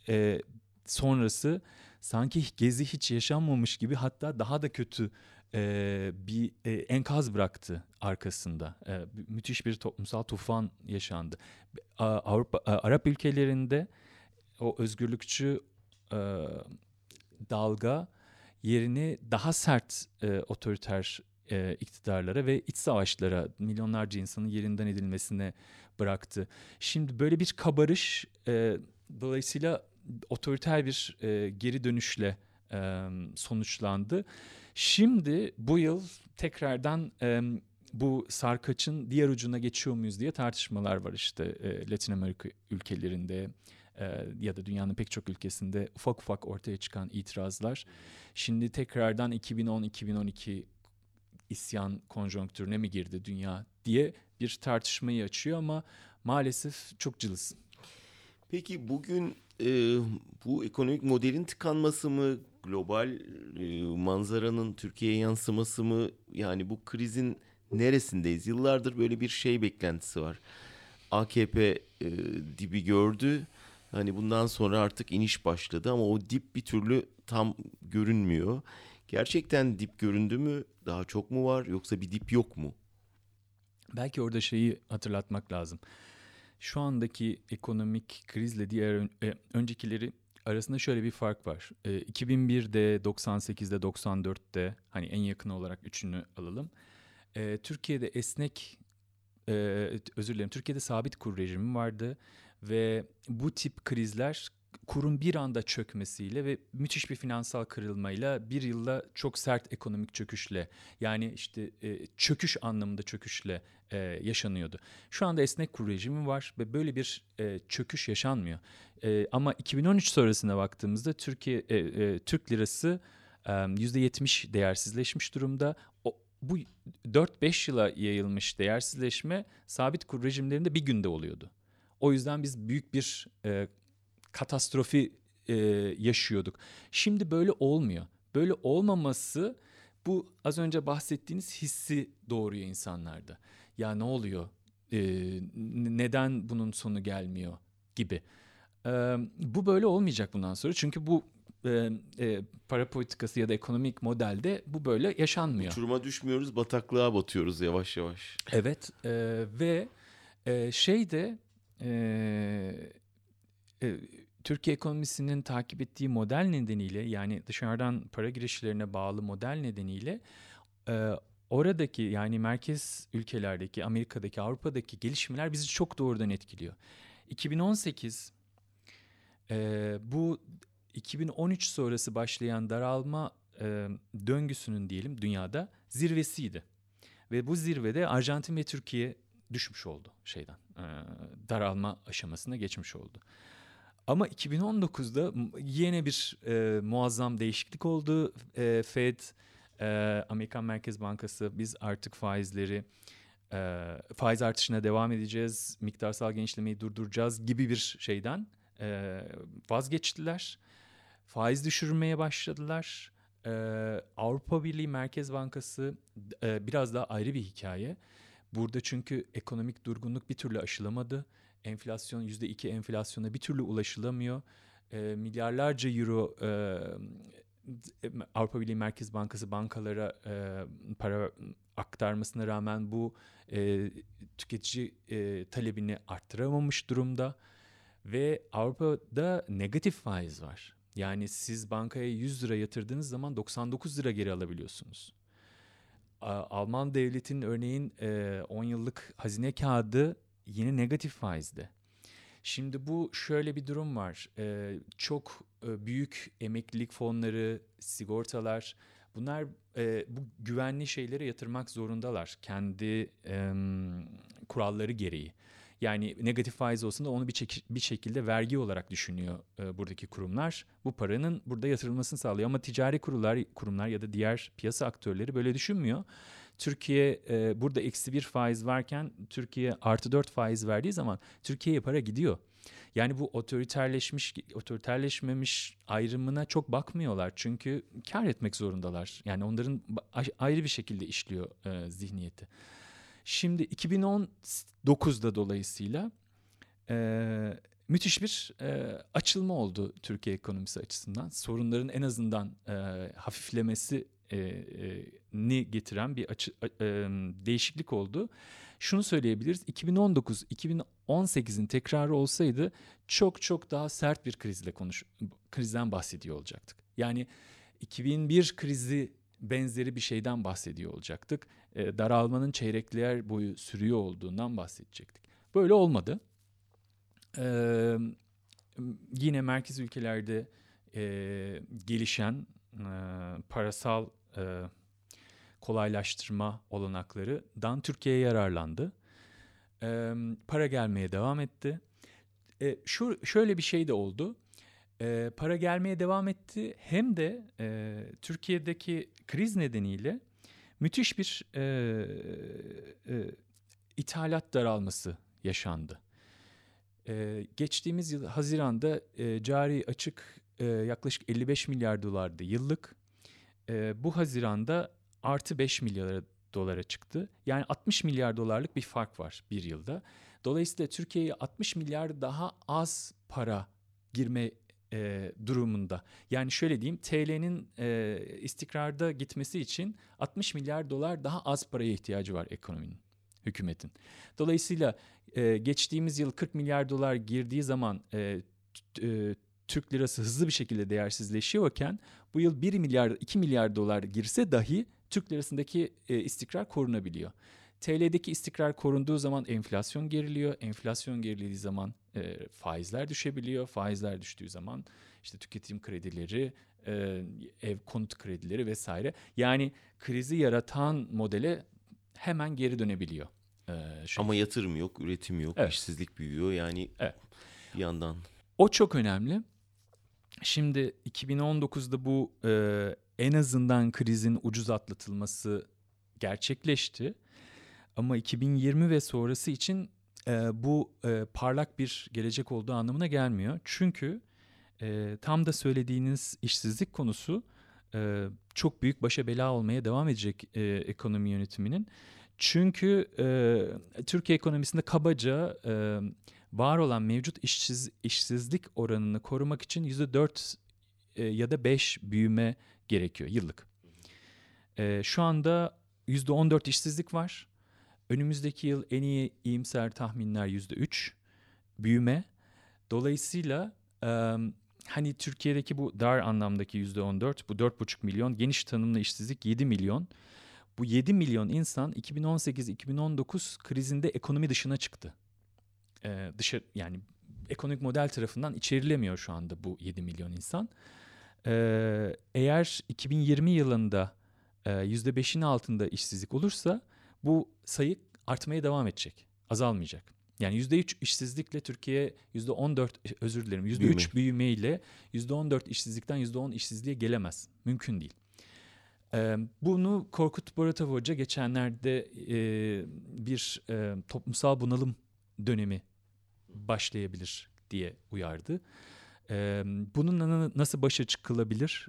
e, sonrası sanki gezi hiç yaşanmamış gibi hatta daha da kötü e, bir e, enkaz bıraktı arkasında. E, müthiş bir toplumsal tufan yaşandı. Avrupa Arap ülkelerinde o özgürlükçü e, dalga yerini daha sert e, otoriter e, iktidarlara ve iç savaşlara milyonlarca insanın yerinden edilmesine bıraktı. Şimdi böyle bir kabarış e, dolayısıyla otoriter bir e, geri dönüşle e, sonuçlandı. Şimdi bu yıl tekrardan e, bu sarkaçın diğer ucuna geçiyor muyuz diye tartışmalar var işte e, Latin Amerika ülkelerinde e, ya da dünyanın pek çok ülkesinde ufak ufak ortaya çıkan itirazlar. Şimdi tekrardan 2010-2012 isyan konjonktürüne mi girdi dünya diye bir tartışmayı açıyor ama maalesef çok cılız. Peki bugün e, bu ekonomik modelin tıkanması mı, global e, manzaranın Türkiye'ye yansıması mı? Yani bu krizin neresindeyiz? Yıllardır böyle bir şey beklentisi var. AKP e, dibi gördü Hani bundan sonra artık iniş başladı ama o dip bir türlü tam görünmüyor. Gerçekten dip göründü mü? Daha çok mu var yoksa bir dip yok mu? Belki orada şeyi hatırlatmak lazım. Şu andaki ekonomik krizle diğer e, öncekileri arasında şöyle bir fark var. E, 2001'de, 98'de, 94'te hani en yakın olarak üçünü alalım. E, Türkiye'de esnek, e, özür dilerim, Türkiye'de sabit kur rejimi vardı ve bu tip krizler kurun bir anda çökmesiyle ve müthiş bir finansal kırılmayla bir yılda çok sert ekonomik çöküşle yani işte e, çöküş anlamında çöküşle e, yaşanıyordu. Şu anda esnek kur rejimi var ve böyle bir e, çöküş yaşanmıyor. E, ama 2013 sonrasına baktığımızda Türkiye e, e, Türk lirası e, %70 değersizleşmiş durumda. O, bu 4-5 yıla yayılmış değersizleşme sabit kur rejimlerinde bir günde oluyordu. O yüzden biz büyük bir e, katastrofi e, yaşıyorduk. Şimdi böyle olmuyor. Böyle olmaması bu az önce bahsettiğiniz hissi doğuruyor insanlarda. Ya ne oluyor? E, neden bunun sonu gelmiyor gibi. E, bu böyle olmayacak bundan sonra. Çünkü bu e, e, para politikası ya da ekonomik modelde bu böyle yaşanmıyor. Uçuruma düşmüyoruz, bataklığa batıyoruz yavaş yavaş. Evet e, ve e, şey de e, e, Türkiye ekonomisinin takip ettiği model nedeniyle yani dışarıdan para girişlerine bağlı model nedeniyle e, oradaki yani merkez ülkelerdeki Amerika'daki Avrupa'daki gelişmeler bizi çok doğrudan etkiliyor. 2018 e, bu 2013 sonrası başlayan daralma e, döngüsünün diyelim dünyada zirvesiydi. Ve bu zirvede Arjantin ve Türkiye düşmüş oldu şeyden. E, daralma aşamasına geçmiş oldu. Ama 2019'da yine bir e, muazzam değişiklik oldu. E, Fed, e, Amerikan Merkez Bankası biz artık faizleri e, faiz artışına devam edeceğiz, miktarsal genişlemeyi durduracağız gibi bir şeyden e, vazgeçtiler. Faiz düşürmeye başladılar. E, Avrupa Birliği Merkez Bankası e, biraz daha ayrı bir hikaye. Burada çünkü ekonomik durgunluk bir türlü aşılamadı enflasyon yüzde iki enflasyona bir türlü ulaşılamıyor. E, milyarlarca euro e, Avrupa Birliği Merkez Bankası bankalara e, para aktarmasına rağmen bu e, tüketici e, talebini arttıramamış durumda ve Avrupa'da negatif faiz var. Yani siz bankaya 100 lira yatırdığınız zaman 99 lira geri alabiliyorsunuz. Alman devletin örneğin 10 yıllık hazine kağıdı yine negatif faizde. Şimdi bu şöyle bir durum var. Ee, çok e, büyük emeklilik fonları, sigortalar bunlar e, bu güvenli şeylere yatırmak zorundalar kendi e, kuralları gereği. Yani negatif faiz olsun da onu bir, çek- bir şekilde vergi olarak düşünüyor e, buradaki kurumlar. Bu paranın burada yatırılmasını sağlıyor ama ticari kurumlar, kurumlar ya da diğer piyasa aktörleri böyle düşünmüyor. Türkiye e, burada eksi bir faiz varken Türkiye artı dört faiz verdiği zaman Türkiye'ye para gidiyor. Yani bu otoriterleşmiş, otoriterleşmemiş ayrımına çok bakmıyorlar. Çünkü kar etmek zorundalar. Yani onların ayrı bir şekilde işliyor e, zihniyeti. Şimdi 2019'da dolayısıyla e, müthiş bir e, açılma oldu Türkiye ekonomisi açısından. Sorunların en azından e, hafiflemesi e, e, ni getiren bir açı, e, değişiklik oldu. Şunu söyleyebiliriz. 2019 2018'in tekrarı olsaydı çok çok daha sert bir krizle konuş krizden bahsediyor olacaktık. Yani 2001 krizi benzeri bir şeyden bahsediyor olacaktık. E, daralmanın çeyrekler boyu sürüyor olduğundan bahsedecektik. Böyle olmadı. E, yine merkez ülkelerde e, gelişen e, parasal e, kolaylaştırma olanaklarından Türkiye'ye yararlandı. E, para gelmeye devam etti. E, şu şöyle bir şey de oldu. E, para gelmeye devam etti. Hem de e, Türkiye'deki kriz nedeniyle müthiş bir e, e, ithalat daralması yaşandı. E, geçtiğimiz yıl Haziran'da e, cari açık e, yaklaşık 55 milyar dolardı yıllık. E, bu Haziran'da artı 5 milyar dolara çıktı. Yani 60 milyar dolarlık bir fark var bir yılda. Dolayısıyla Türkiye'ye 60 milyar daha az para girme e, durumunda. Yani şöyle diyeyim TL'nin e, istikrarda gitmesi için 60 milyar dolar daha az paraya ihtiyacı var ekonominin, hükümetin. Dolayısıyla e, geçtiğimiz yıl 40 milyar dolar girdiği zaman e, e, Türk lirası hızlı bir şekilde değersizleşiyorken bu yıl 1 milyar 2 milyar dolar girse dahi Türk lirasındaki e, istikrar korunabiliyor. TL'deki istikrar korunduğu zaman enflasyon geriliyor. Enflasyon gerilediği zaman e, faizler düşebiliyor. Faizler düştüğü zaman işte tüketim kredileri, e, ev konut kredileri vesaire. Yani krizi yaratan modele hemen geri dönebiliyor. E, şey. Ama yatırım yok, üretim yok, evet. işsizlik büyüyor. Yani evet. bir yandan. O çok önemli. Şimdi 2019'da bu e, en azından krizin ucuz atlatılması gerçekleşti. Ama 2020 ve sonrası için e, bu e, parlak bir gelecek olduğu anlamına gelmiyor. Çünkü e, tam da söylediğiniz işsizlik konusu e, çok büyük başa bela olmaya devam edecek e, ekonomi yönetiminin. Çünkü e, Türkiye ekonomisinde kabaca e, var olan mevcut işsiz, işsizlik oranını korumak için %4 e, ya da 5 büyüme gerekiyor yıllık. E, şu anda %14 işsizlik var. Önümüzdeki yıl en iyi iyimser tahminler yüzde üç büyüme. Dolayısıyla e, hani Türkiye'deki bu dar anlamdaki yüzde on dört, bu dört buçuk milyon, geniş tanımlı işsizlik yedi milyon. Bu yedi milyon insan 2018-2019 krizinde ekonomi dışına çıktı. E, dışarı yani ekonomik model tarafından içerilemiyor şu anda bu 7 milyon insan. Ee, eğer 2020 yılında %5'in altında işsizlik olursa bu sayı artmaya devam edecek. Azalmayacak. Yani %3 işsizlikle Türkiye %14 özür dilerim %3 Büyüme. büyümeyle %14 işsizlikten %10 işsizliğe gelemez. Mümkün değil. Ee, bunu Korkut Boratov Hoca geçenlerde e, bir e, toplumsal bunalım dönemi başlayabilir diye uyardı. Ee, bununla nasıl başa çıkılabilir?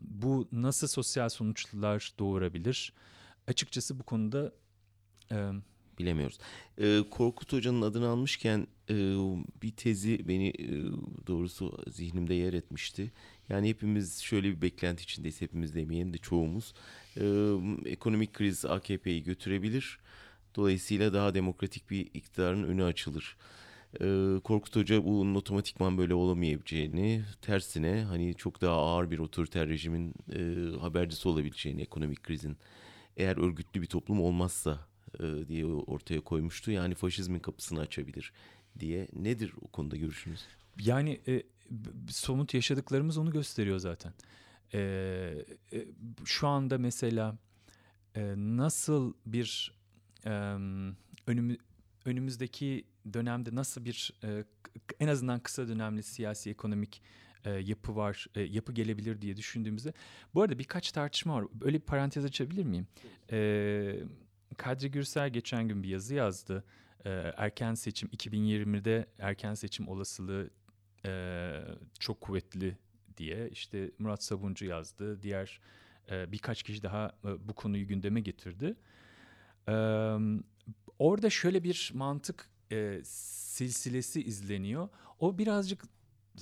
Bu nasıl sosyal sonuçlar doğurabilir? açıkçası bu konuda bilemiyoruz. Korkut Hoca'nın adını almışken bir tezi beni doğrusu zihnimde yer etmişti. Yani hepimiz şöyle bir beklenti içindeyiz. Hepimiz demeyelim de çoğumuz. Ekonomik kriz AKP'yi götürebilir. Dolayısıyla daha demokratik bir iktidarın önü açılır. Ee, Korkut Hoca bunun otomatikman böyle olamayabileceğini, tersine hani çok daha ağır bir otoriter rejimin e, habercisi olabileceğini ekonomik krizin eğer örgütlü bir toplum olmazsa e, diye ortaya koymuştu. Yani faşizmin kapısını açabilir diye. Nedir o konuda görüşünüz? Yani e, somut yaşadıklarımız onu gösteriyor zaten. E, e, şu anda mesela e, nasıl bir e, önümü, önümüzdeki dönemde nasıl bir e, en azından kısa dönemli siyasi ekonomik e, yapı var, e, yapı gelebilir diye düşündüğümüzde. Bu arada birkaç tartışma var. Öyle bir parantez açabilir miyim? Kadri Gürsel geçen gün bir yazı yazdı. Erken seçim 2020'de erken seçim olasılığı çok kuvvetli diye. İşte Murat Sabuncu yazdı. Diğer birkaç kişi daha bu konuyu gündeme getirdi. E, orada şöyle bir mantık e, silsilesi izleniyor. O birazcık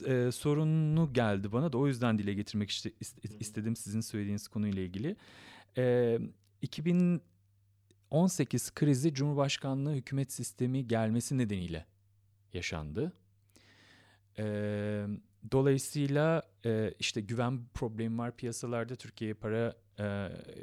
e, sorunlu geldi bana da o yüzden dile getirmek işte, istedim sizin söylediğiniz konuyla ilgili. E, 2018 krizi Cumhurbaşkanlığı hükümet sistemi gelmesi nedeniyle yaşandı. E, dolayısıyla e, işte güven problemi var piyasalarda. Türkiye'ye para e,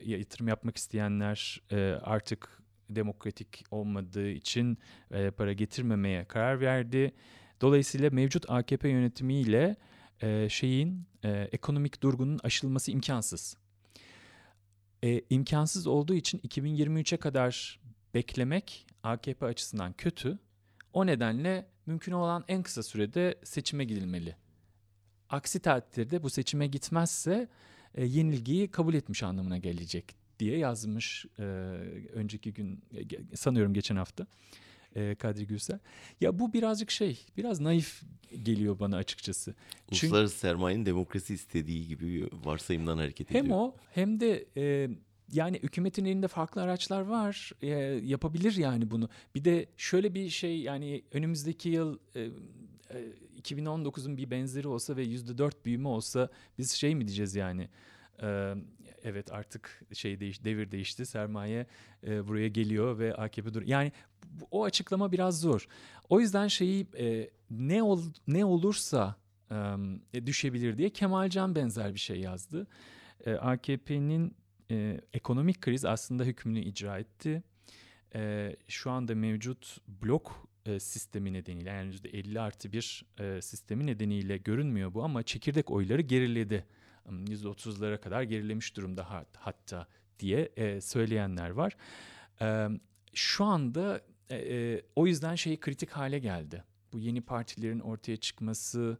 yatırım yapmak isteyenler e, artık demokratik olmadığı için e, para getirmemeye karar verdi. Dolayısıyla mevcut AKP yönetimiyle e, şeyin e, ekonomik durgunun aşılması imkansız. E, imkansız olduğu için 2023'e kadar beklemek AKP açısından kötü. O nedenle mümkün olan en kısa sürede seçime gidilmeli. Aksi takdirde bu seçime gitmezse e, yenilgiyi kabul etmiş anlamına gelecek diye yazmış e, önceki gün e, sanıyorum geçen hafta e, Kadri Gürsel. Ya bu birazcık şey, biraz naif geliyor bana açıkçası. Uluslararası Çünkü, sermayenin demokrasi istediği gibi varsayımdan hareket ediyor. Hem o hem de e, yani hükümetin elinde farklı araçlar var. E, yapabilir yani bunu. Bir de şöyle bir şey yani önümüzdeki yıl e, 2019'un bir benzeri olsa ve %4 büyüme olsa biz şey mi diyeceğiz yani? Ee, evet artık şey değiş, devir değişti. Sermaye e, buraya geliyor ve AKP dur. Yani o açıklama biraz zor. O yüzden şeyi e, ne ol, ne olursa e, düşebilir diye Kemalcan benzer bir şey yazdı. E, AKP'nin e, ekonomik kriz aslında hükmünü icra etti. E, şu anda mevcut blok e, sistemi nedeniyle yani %50 artı bir e, sistemi nedeniyle görünmüyor bu ama çekirdek oyları geriledi. %30'lara kadar gerilemiş durumda hat, hatta diye e, söyleyenler var. E, şu anda e, e, o yüzden şey kritik hale geldi. Bu yeni partilerin ortaya çıkması,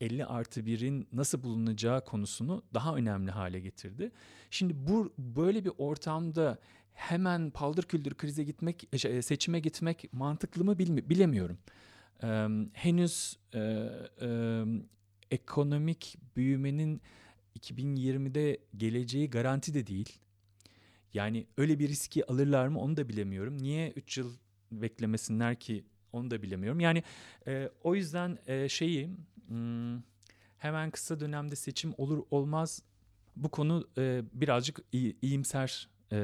50 artı 1'in nasıl bulunacağı konusunu daha önemli hale getirdi. Şimdi bu böyle bir ortamda hemen paldır küldür krize gitmek, e, şey, seçime gitmek mantıklı mı bilemiyorum. henüz e, e, ekonomik büyümenin 2020'de geleceği garanti de değil. Yani öyle bir riski alırlar mı onu da bilemiyorum. Niye 3 yıl beklemesinler ki onu da bilemiyorum. Yani e, o yüzden e, şeyi hmm, hemen kısa dönemde seçim olur olmaz bu konu e, birazcık iyimser e,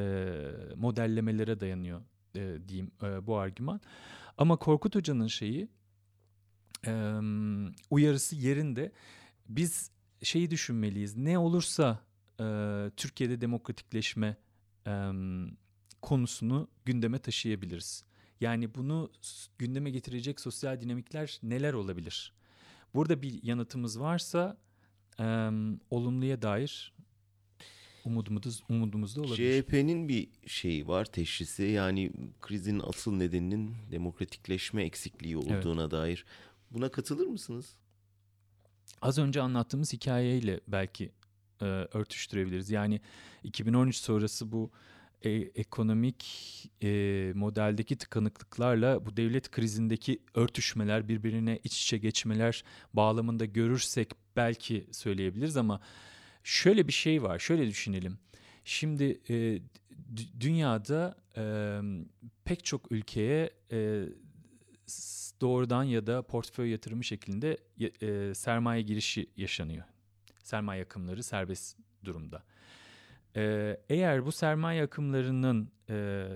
modellemelere dayanıyor e, diyeyim e, bu argüman. Ama Korkut Hoca'nın şeyi e, uyarısı yerinde. Biz şeyi düşünmeliyiz. Ne olursa e, Türkiye'de demokratikleşme e, konusunu gündeme taşıyabiliriz. Yani bunu gündeme getirecek sosyal dinamikler neler olabilir? Burada bir yanıtımız varsa e, olumluya dair umudumuz, umudumuz da olabilir. CHP'nin bir şeyi var teşhisi yani krizin asıl nedeninin demokratikleşme eksikliği olduğuna evet. dair. Buna katılır mısınız? Az önce anlattığımız hikayeyle belki e, örtüştürebiliriz. Yani 2013 sonrası bu e, ekonomik e, modeldeki tıkanıklıklarla bu devlet krizindeki örtüşmeler, birbirine iç içe geçmeler bağlamında görürsek belki söyleyebiliriz ama şöyle bir şey var. Şöyle düşünelim. Şimdi e, dünyada e, pek çok ülkeye e, doğrudan ya da portföy yatırımı şeklinde e, sermaye girişi yaşanıyor. Sermaye akımları serbest durumda. E, eğer bu sermaye akımlarının e,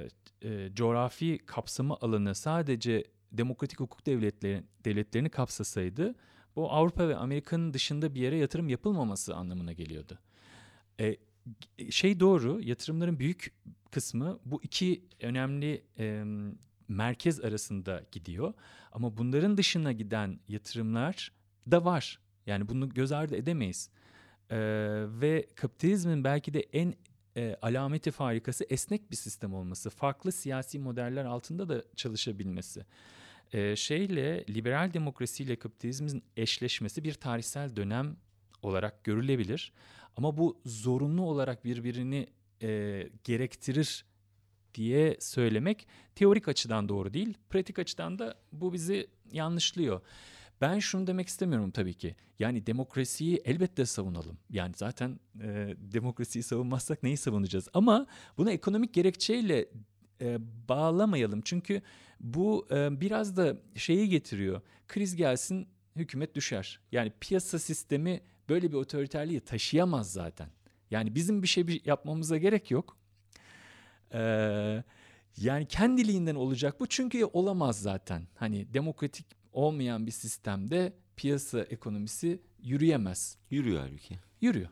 e, coğrafi kapsama alanı sadece demokratik hukuk devletleri, devletlerini kapsasaydı bu Avrupa ve Amerika'nın dışında bir yere yatırım yapılmaması anlamına geliyordu. E, şey doğru yatırımların büyük kısmı bu iki önemli e, merkez arasında gidiyor. Ama bunların dışına giden yatırımlar da var. Yani bunu göz ardı edemeyiz. Ee, ve kapitalizmin belki de en e, alameti farikası esnek bir sistem olması. Farklı siyasi modeller altında da çalışabilmesi. Ee, şeyle liberal demokrasiyle kapitalizmin eşleşmesi bir tarihsel dönem olarak görülebilir. Ama bu zorunlu olarak birbirini e, gerektirir diye söylemek teorik açıdan doğru değil. Pratik açıdan da bu bizi yanlışlıyor. Ben şunu demek istemiyorum tabii ki. Yani demokrasiyi elbette savunalım. Yani zaten e, demokrasiyi savunmazsak neyi savunacağız? Ama bunu ekonomik gerekçeyle e, bağlamayalım. Çünkü bu e, biraz da şeyi getiriyor. Kriz gelsin hükümet düşer. Yani piyasa sistemi böyle bir otoriterliği taşıyamaz zaten. Yani bizim bir şey yapmamıza gerek yok. Ee, yani kendiliğinden olacak bu çünkü olamaz zaten. Hani demokratik olmayan bir sistemde piyasa ekonomisi yürüyemez. Yürüyor halbuki. Yürüyor.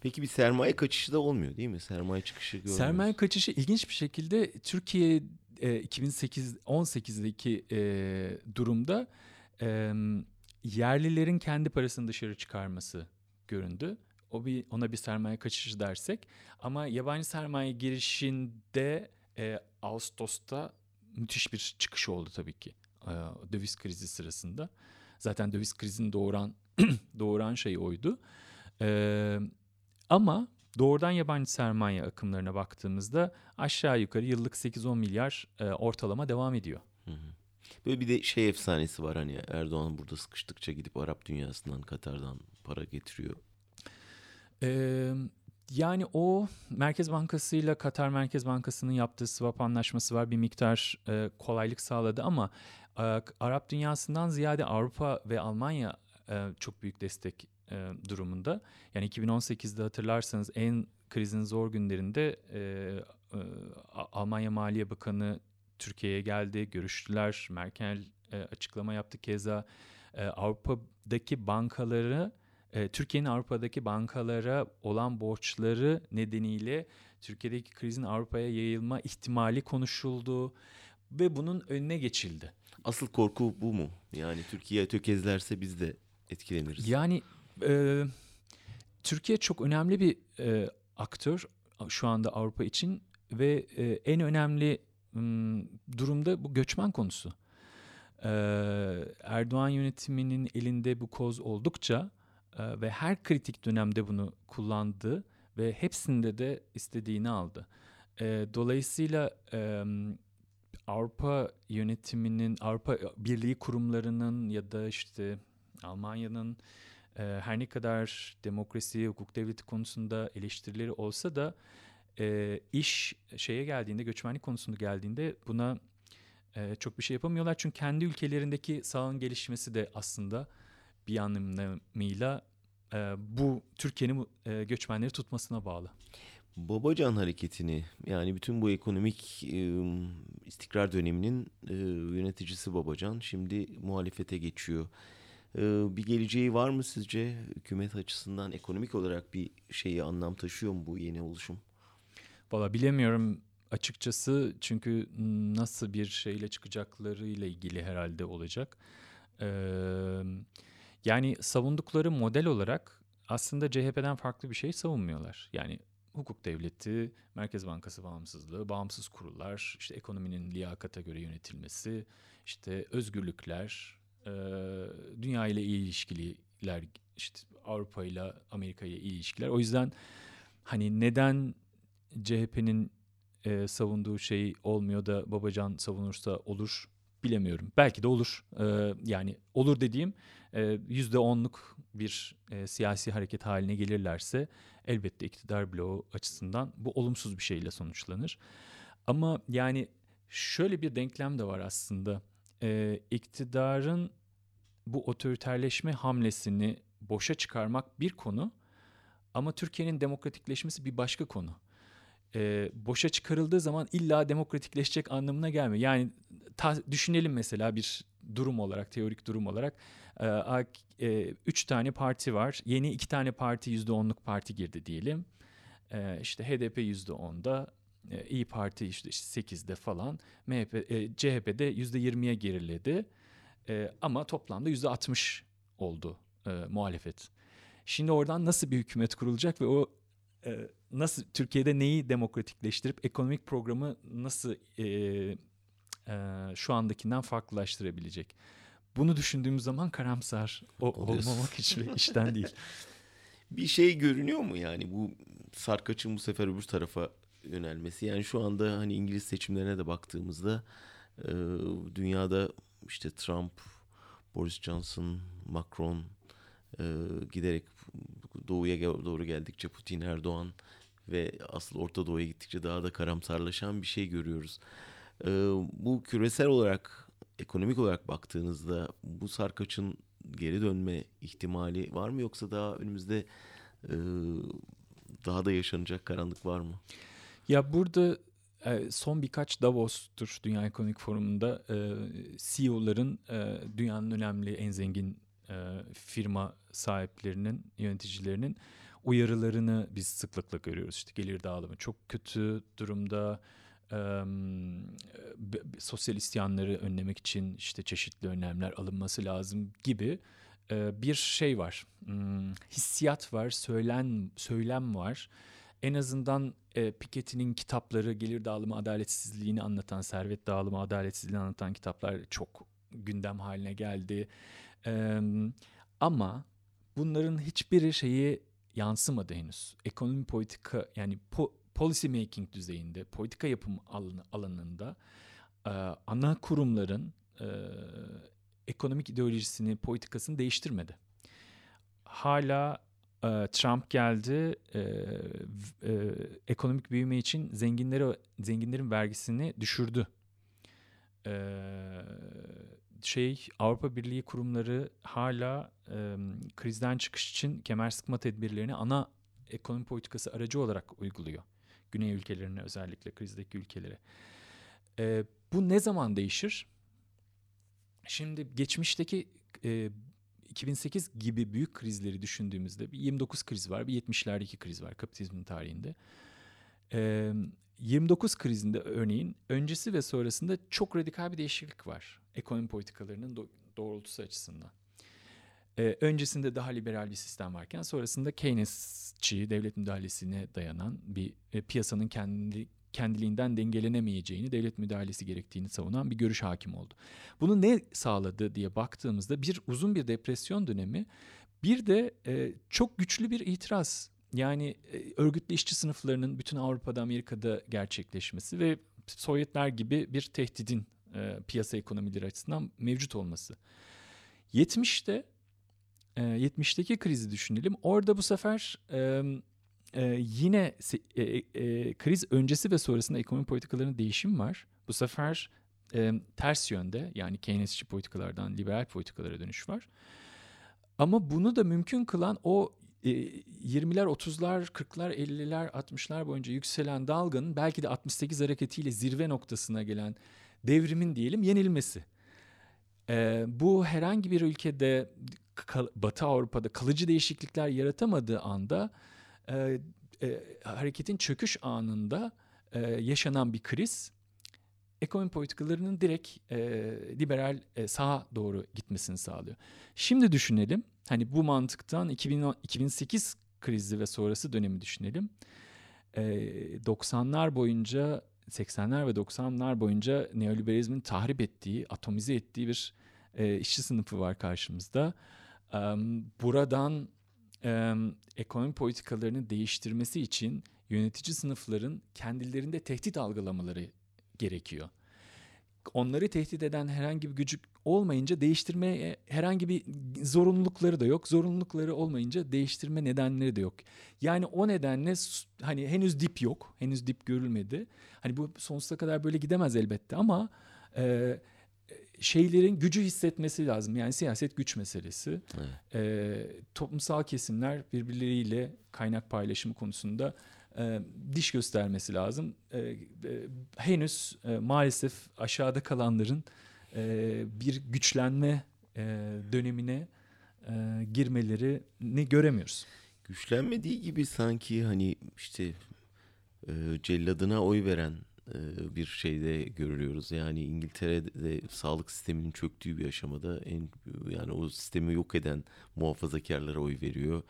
Peki bir sermaye kaçışı da olmuyor değil mi? Sermaye çıkışı görmüyoruz. Sermaye kaçışı ilginç bir şekilde Türkiye e, 2008 18'deki e, durumda e, yerlilerin kendi parasını dışarı çıkarması göründü. O bir ona bir sermaye kaçışı dersek ama yabancı sermaye girişinde e, Ağustos'ta müthiş bir çıkış oldu tabii ki e, döviz krizi sırasında. Zaten döviz krizini doğuran doğuran şey oydu. E, ama doğrudan yabancı sermaye akımlarına baktığımızda aşağı yukarı yıllık 8-10 milyar e, ortalama devam ediyor. Böyle bir de şey efsanesi var hani Erdoğan burada sıkıştıkça gidip Arap dünyasından Katar'dan para getiriyor. Ee, yani o Merkez Bankası ile Katar Merkez Bankası'nın yaptığı swap anlaşması var. Bir miktar e, kolaylık sağladı ama e, Arap dünyasından ziyade Avrupa ve Almanya e, çok büyük destek e, durumunda. Yani 2018'de hatırlarsanız en krizin zor günlerinde e, e, Almanya Maliye Bakanı Türkiye'ye geldi, görüştüler. Merkel e, açıklama yaptı keza. E, Avrupa'daki bankaları, e, Türkiye'nin Avrupa'daki bankalara olan borçları nedeniyle Türkiye'deki krizin Avrupa'ya yayılma ihtimali konuşuldu ve bunun önüne geçildi. Asıl korku bu mu? Yani Türkiye tökezlerse biz de etkileniriz. Yani e, Türkiye çok önemli bir e, aktör şu anda Avrupa için ve e, en önemli m, durumda bu göçmen konusu. E, Erdoğan yönetiminin elinde bu koz oldukça e, ve her kritik dönemde bunu kullandı ve hepsinde de istediğini aldı. E, dolayısıyla e, Avrupa yönetiminin, Avrupa Birliği kurumlarının ya da işte Almanya'nın e, her ne kadar demokrasi, hukuk devleti konusunda eleştirileri olsa da e, iş şeye geldiğinde, göçmenlik konusunda geldiğinde buna e, çok bir şey yapamıyorlar. Çünkü kendi ülkelerindeki sağın gelişmesi de aslında bir anlamıyla e, bu Türkiye'nin e, göçmenleri tutmasına bağlı. Babacan hareketini yani bütün bu ekonomik e, istikrar döneminin e, yöneticisi Babacan şimdi muhalefete geçiyor. E, bir geleceği var mı sizce hükümet açısından ekonomik olarak bir şeyi anlam taşıyor mu bu yeni oluşum? Valla bilemiyorum açıkçası çünkü nasıl bir şeyle çıkacakları ile ilgili herhalde olacak. Ee, yani savundukları model olarak aslında CHP'den farklı bir şey savunmuyorlar. Yani hukuk devleti, Merkez Bankası bağımsızlığı, bağımsız kurullar, işte ekonominin liyakata göre yönetilmesi, işte özgürlükler, e, dünya ile iyi ilişkiler, işte Avrupa ile Amerika ile iyi ilişkiler. O yüzden hani neden CHP'nin e, savunduğu şey olmuyor da Babacan savunursa olur bilemiyorum. Belki de olur. E, yani olur dediğim yüzde onluk bir e, siyasi hareket haline gelirlerse elbette iktidar bloğu açısından bu olumsuz bir şeyle sonuçlanır. Ama yani şöyle bir denklem de var aslında. E, iktidarın bu otoriterleşme hamlesini boşa çıkarmak bir konu ama Türkiye'nin demokratikleşmesi bir başka konu. E, boşa çıkarıldığı zaman illa demokratikleşecek anlamına gelmiyor. Yani ta, düşünelim mesela bir durum olarak, teorik durum olarak e, e, üç tane parti var. Yeni iki tane parti yüzde onluk parti girdi diyelim. E, işte HDP yüzde onda, e, İyi Parti işte sekizde falan, MHP, e, CHP de yüzde yirmiye geriledi. E, ama toplamda yüzde altmış oldu e, muhalefet. Şimdi oradan nasıl bir hükümet kurulacak ve o e, nasıl Türkiye'de neyi demokratikleştirip ekonomik programı nasıl e, e, şu andakinden farklılaştırabilecek? Bunu düşündüğümüz zaman karamsar o, olmamak hiçbir işten değil. Bir şey görünüyor mu yani bu sarkaçın bu sefer öbür tarafa yönelmesi? Yani şu anda hani İngiliz seçimlerine de baktığımızda e, dünyada işte Trump, Boris Johnson, Macron e, giderek doğuya doğru geldikçe Putin, Erdoğan ve asıl Orta Doğu'ya gittikçe daha da karamsarlaşan bir şey görüyoruz. E, bu küresel olarak ekonomik olarak baktığınızda bu sarkaçın geri dönme ihtimali var mı yoksa daha önümüzde e, daha da yaşanacak karanlık var mı? Ya burada e, son birkaç Davos'tur Dünya Ekonomik Forumu'nda e, CEO'ların e, dünyanın önemli en zengin firma sahiplerinin, yöneticilerinin uyarılarını biz sıklıkla görüyoruz. İşte gelir dağılımı çok kötü durumda, e, sosyal isyanları önlemek için işte çeşitli önlemler alınması lazım gibi e, bir şey var. Hmm, hissiyat var, söylen söylem var. En azından e, Piketty'nin kitapları gelir dağılımı adaletsizliğini anlatan, servet dağılımı adaletsizliğini anlatan kitaplar çok gündem haline geldi. E, ama bunların hiçbiri şeyi yansımadı henüz. Ekonomi politika yani po, policy making düzeyinde, politika yapım alanı, alanında ana kurumların ekonomik ideolojisini, politikasını değiştirmedi. Hala Trump geldi, ekonomik büyüme için zenginlere zenginlerin vergisini düşürdü. Şey Avrupa Birliği kurumları hala e, krizden çıkış için kemer sıkma tedbirlerini ana ekonomi politikası aracı olarak uyguluyor. Güney ülkelerine özellikle krizdeki ülkelere. E, bu ne zaman değişir? Şimdi geçmişteki e, 2008 gibi büyük krizleri düşündüğümüzde bir 29 kriz var, bir 70'lerdeki kriz var kapitalizmin tarihinde. E, 29 krizinde örneğin öncesi ve sonrasında çok radikal bir değişiklik var ekonomi politikalarının do- doğrultusu açısından. Ee, öncesinde daha liberal bir sistem varken sonrasında Keynesçi devlet müdahalesine dayanan bir e, piyasanın kendi kendiliğinden dengelenemeyeceğini, devlet müdahalesi gerektiğini savunan bir görüş hakim oldu. Bunu ne sağladı diye baktığımızda bir uzun bir depresyon dönemi, bir de e, çok güçlü bir itiraz. Yani e, örgütlü işçi sınıflarının bütün Avrupa'da, Amerika'da gerçekleşmesi ve Sovyetler gibi bir tehdidin e, piyasa ekonomileri açısından mevcut olması. 70'te e, 70'teki krizi düşünelim. Orada bu sefer e, e, yine e, e, kriz öncesi ve sonrasında ekonomi politikalarının değişim var. Bu sefer e, ters yönde yani Keynesçi politikalardan liberal politikalara dönüş var. Ama bunu da mümkün kılan o e, 20'ler, 30'lar, 40'lar, 50'ler, 60'lar boyunca yükselen dalganın belki de 68 hareketiyle zirve noktasına gelen devrimin diyelim yenilmesi. E, bu herhangi bir ülkede Batı Avrupa'da kalıcı değişiklikler yaratamadığı anda e, e, hareketin çöküş anında e, yaşanan bir kriz ekonomi politikalarının direkt e, liberal e, sağa doğru gitmesini sağlıyor. Şimdi düşünelim hani bu mantıktan 2010, 2008 krizi ve sonrası dönemi düşünelim. E, 90'lar boyunca 80'ler ve 90'lar boyunca neoliberalizmin tahrip ettiği, atomize ettiği bir e, işçi sınıfı var karşımızda. Buradan ekonomi politikalarını değiştirmesi için yönetici sınıfların kendilerinde tehdit algılamaları gerekiyor. Onları tehdit eden herhangi bir gücü olmayınca değiştirmeye herhangi bir zorunlulukları da yok. Zorunlulukları olmayınca değiştirme nedenleri de yok. Yani o nedenle hani henüz dip yok. Henüz dip görülmedi. Hani bu sonsuza kadar böyle gidemez elbette ama e, şeylerin gücü hissetmesi lazım. Yani siyaset güç meselesi. Evet. E, toplumsal kesimler birbirleriyle kaynak paylaşımı konusunda e, diş göstermesi lazım. E, e, henüz e, maalesef aşağıda kalanların e, bir güçlenme e, dönemine e, girmelerini göremiyoruz. Güçlenmediği gibi sanki hani işte e, celladına oy veren bir şeyde görüyoruz. Yani İngiltere'de sağlık sisteminin çöktüğü bir aşamada en yani o sistemi yok eden muhafazakarlara oy veriyor.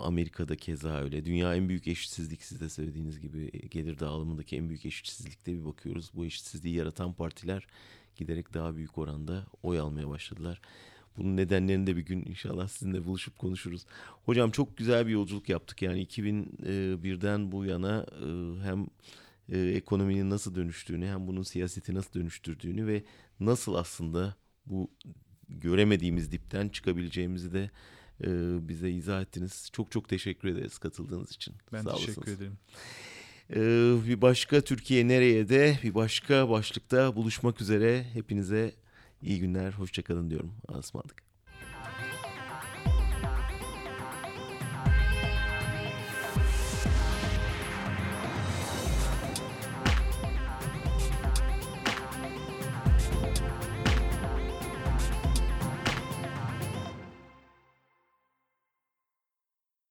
Amerika'da keza öyle. Dünya en büyük eşitsizlik siz de söylediğiniz gibi gelir dağılımındaki en büyük eşitsizlikte bir bakıyoruz. Bu eşitsizliği yaratan partiler giderek daha büyük oranda oy almaya başladılar. Bunun nedenlerini de bir gün inşallah sizinle buluşup konuşuruz. Hocam çok güzel bir yolculuk yaptık. Yani 2001'den bu yana hem ekonominin nasıl dönüştüğünü hem bunun siyaseti nasıl dönüştürdüğünü ve nasıl aslında bu göremediğimiz dipten çıkabileceğimizi de e, bize izah ettiniz. Çok çok teşekkür ederiz katıldığınız için. Ben Sağ teşekkür olasınız. ederim. Ee, bir başka Türkiye nereye de bir başka başlıkta buluşmak üzere. Hepinize iyi günler, hoşçakalın diyorum. Asmadık.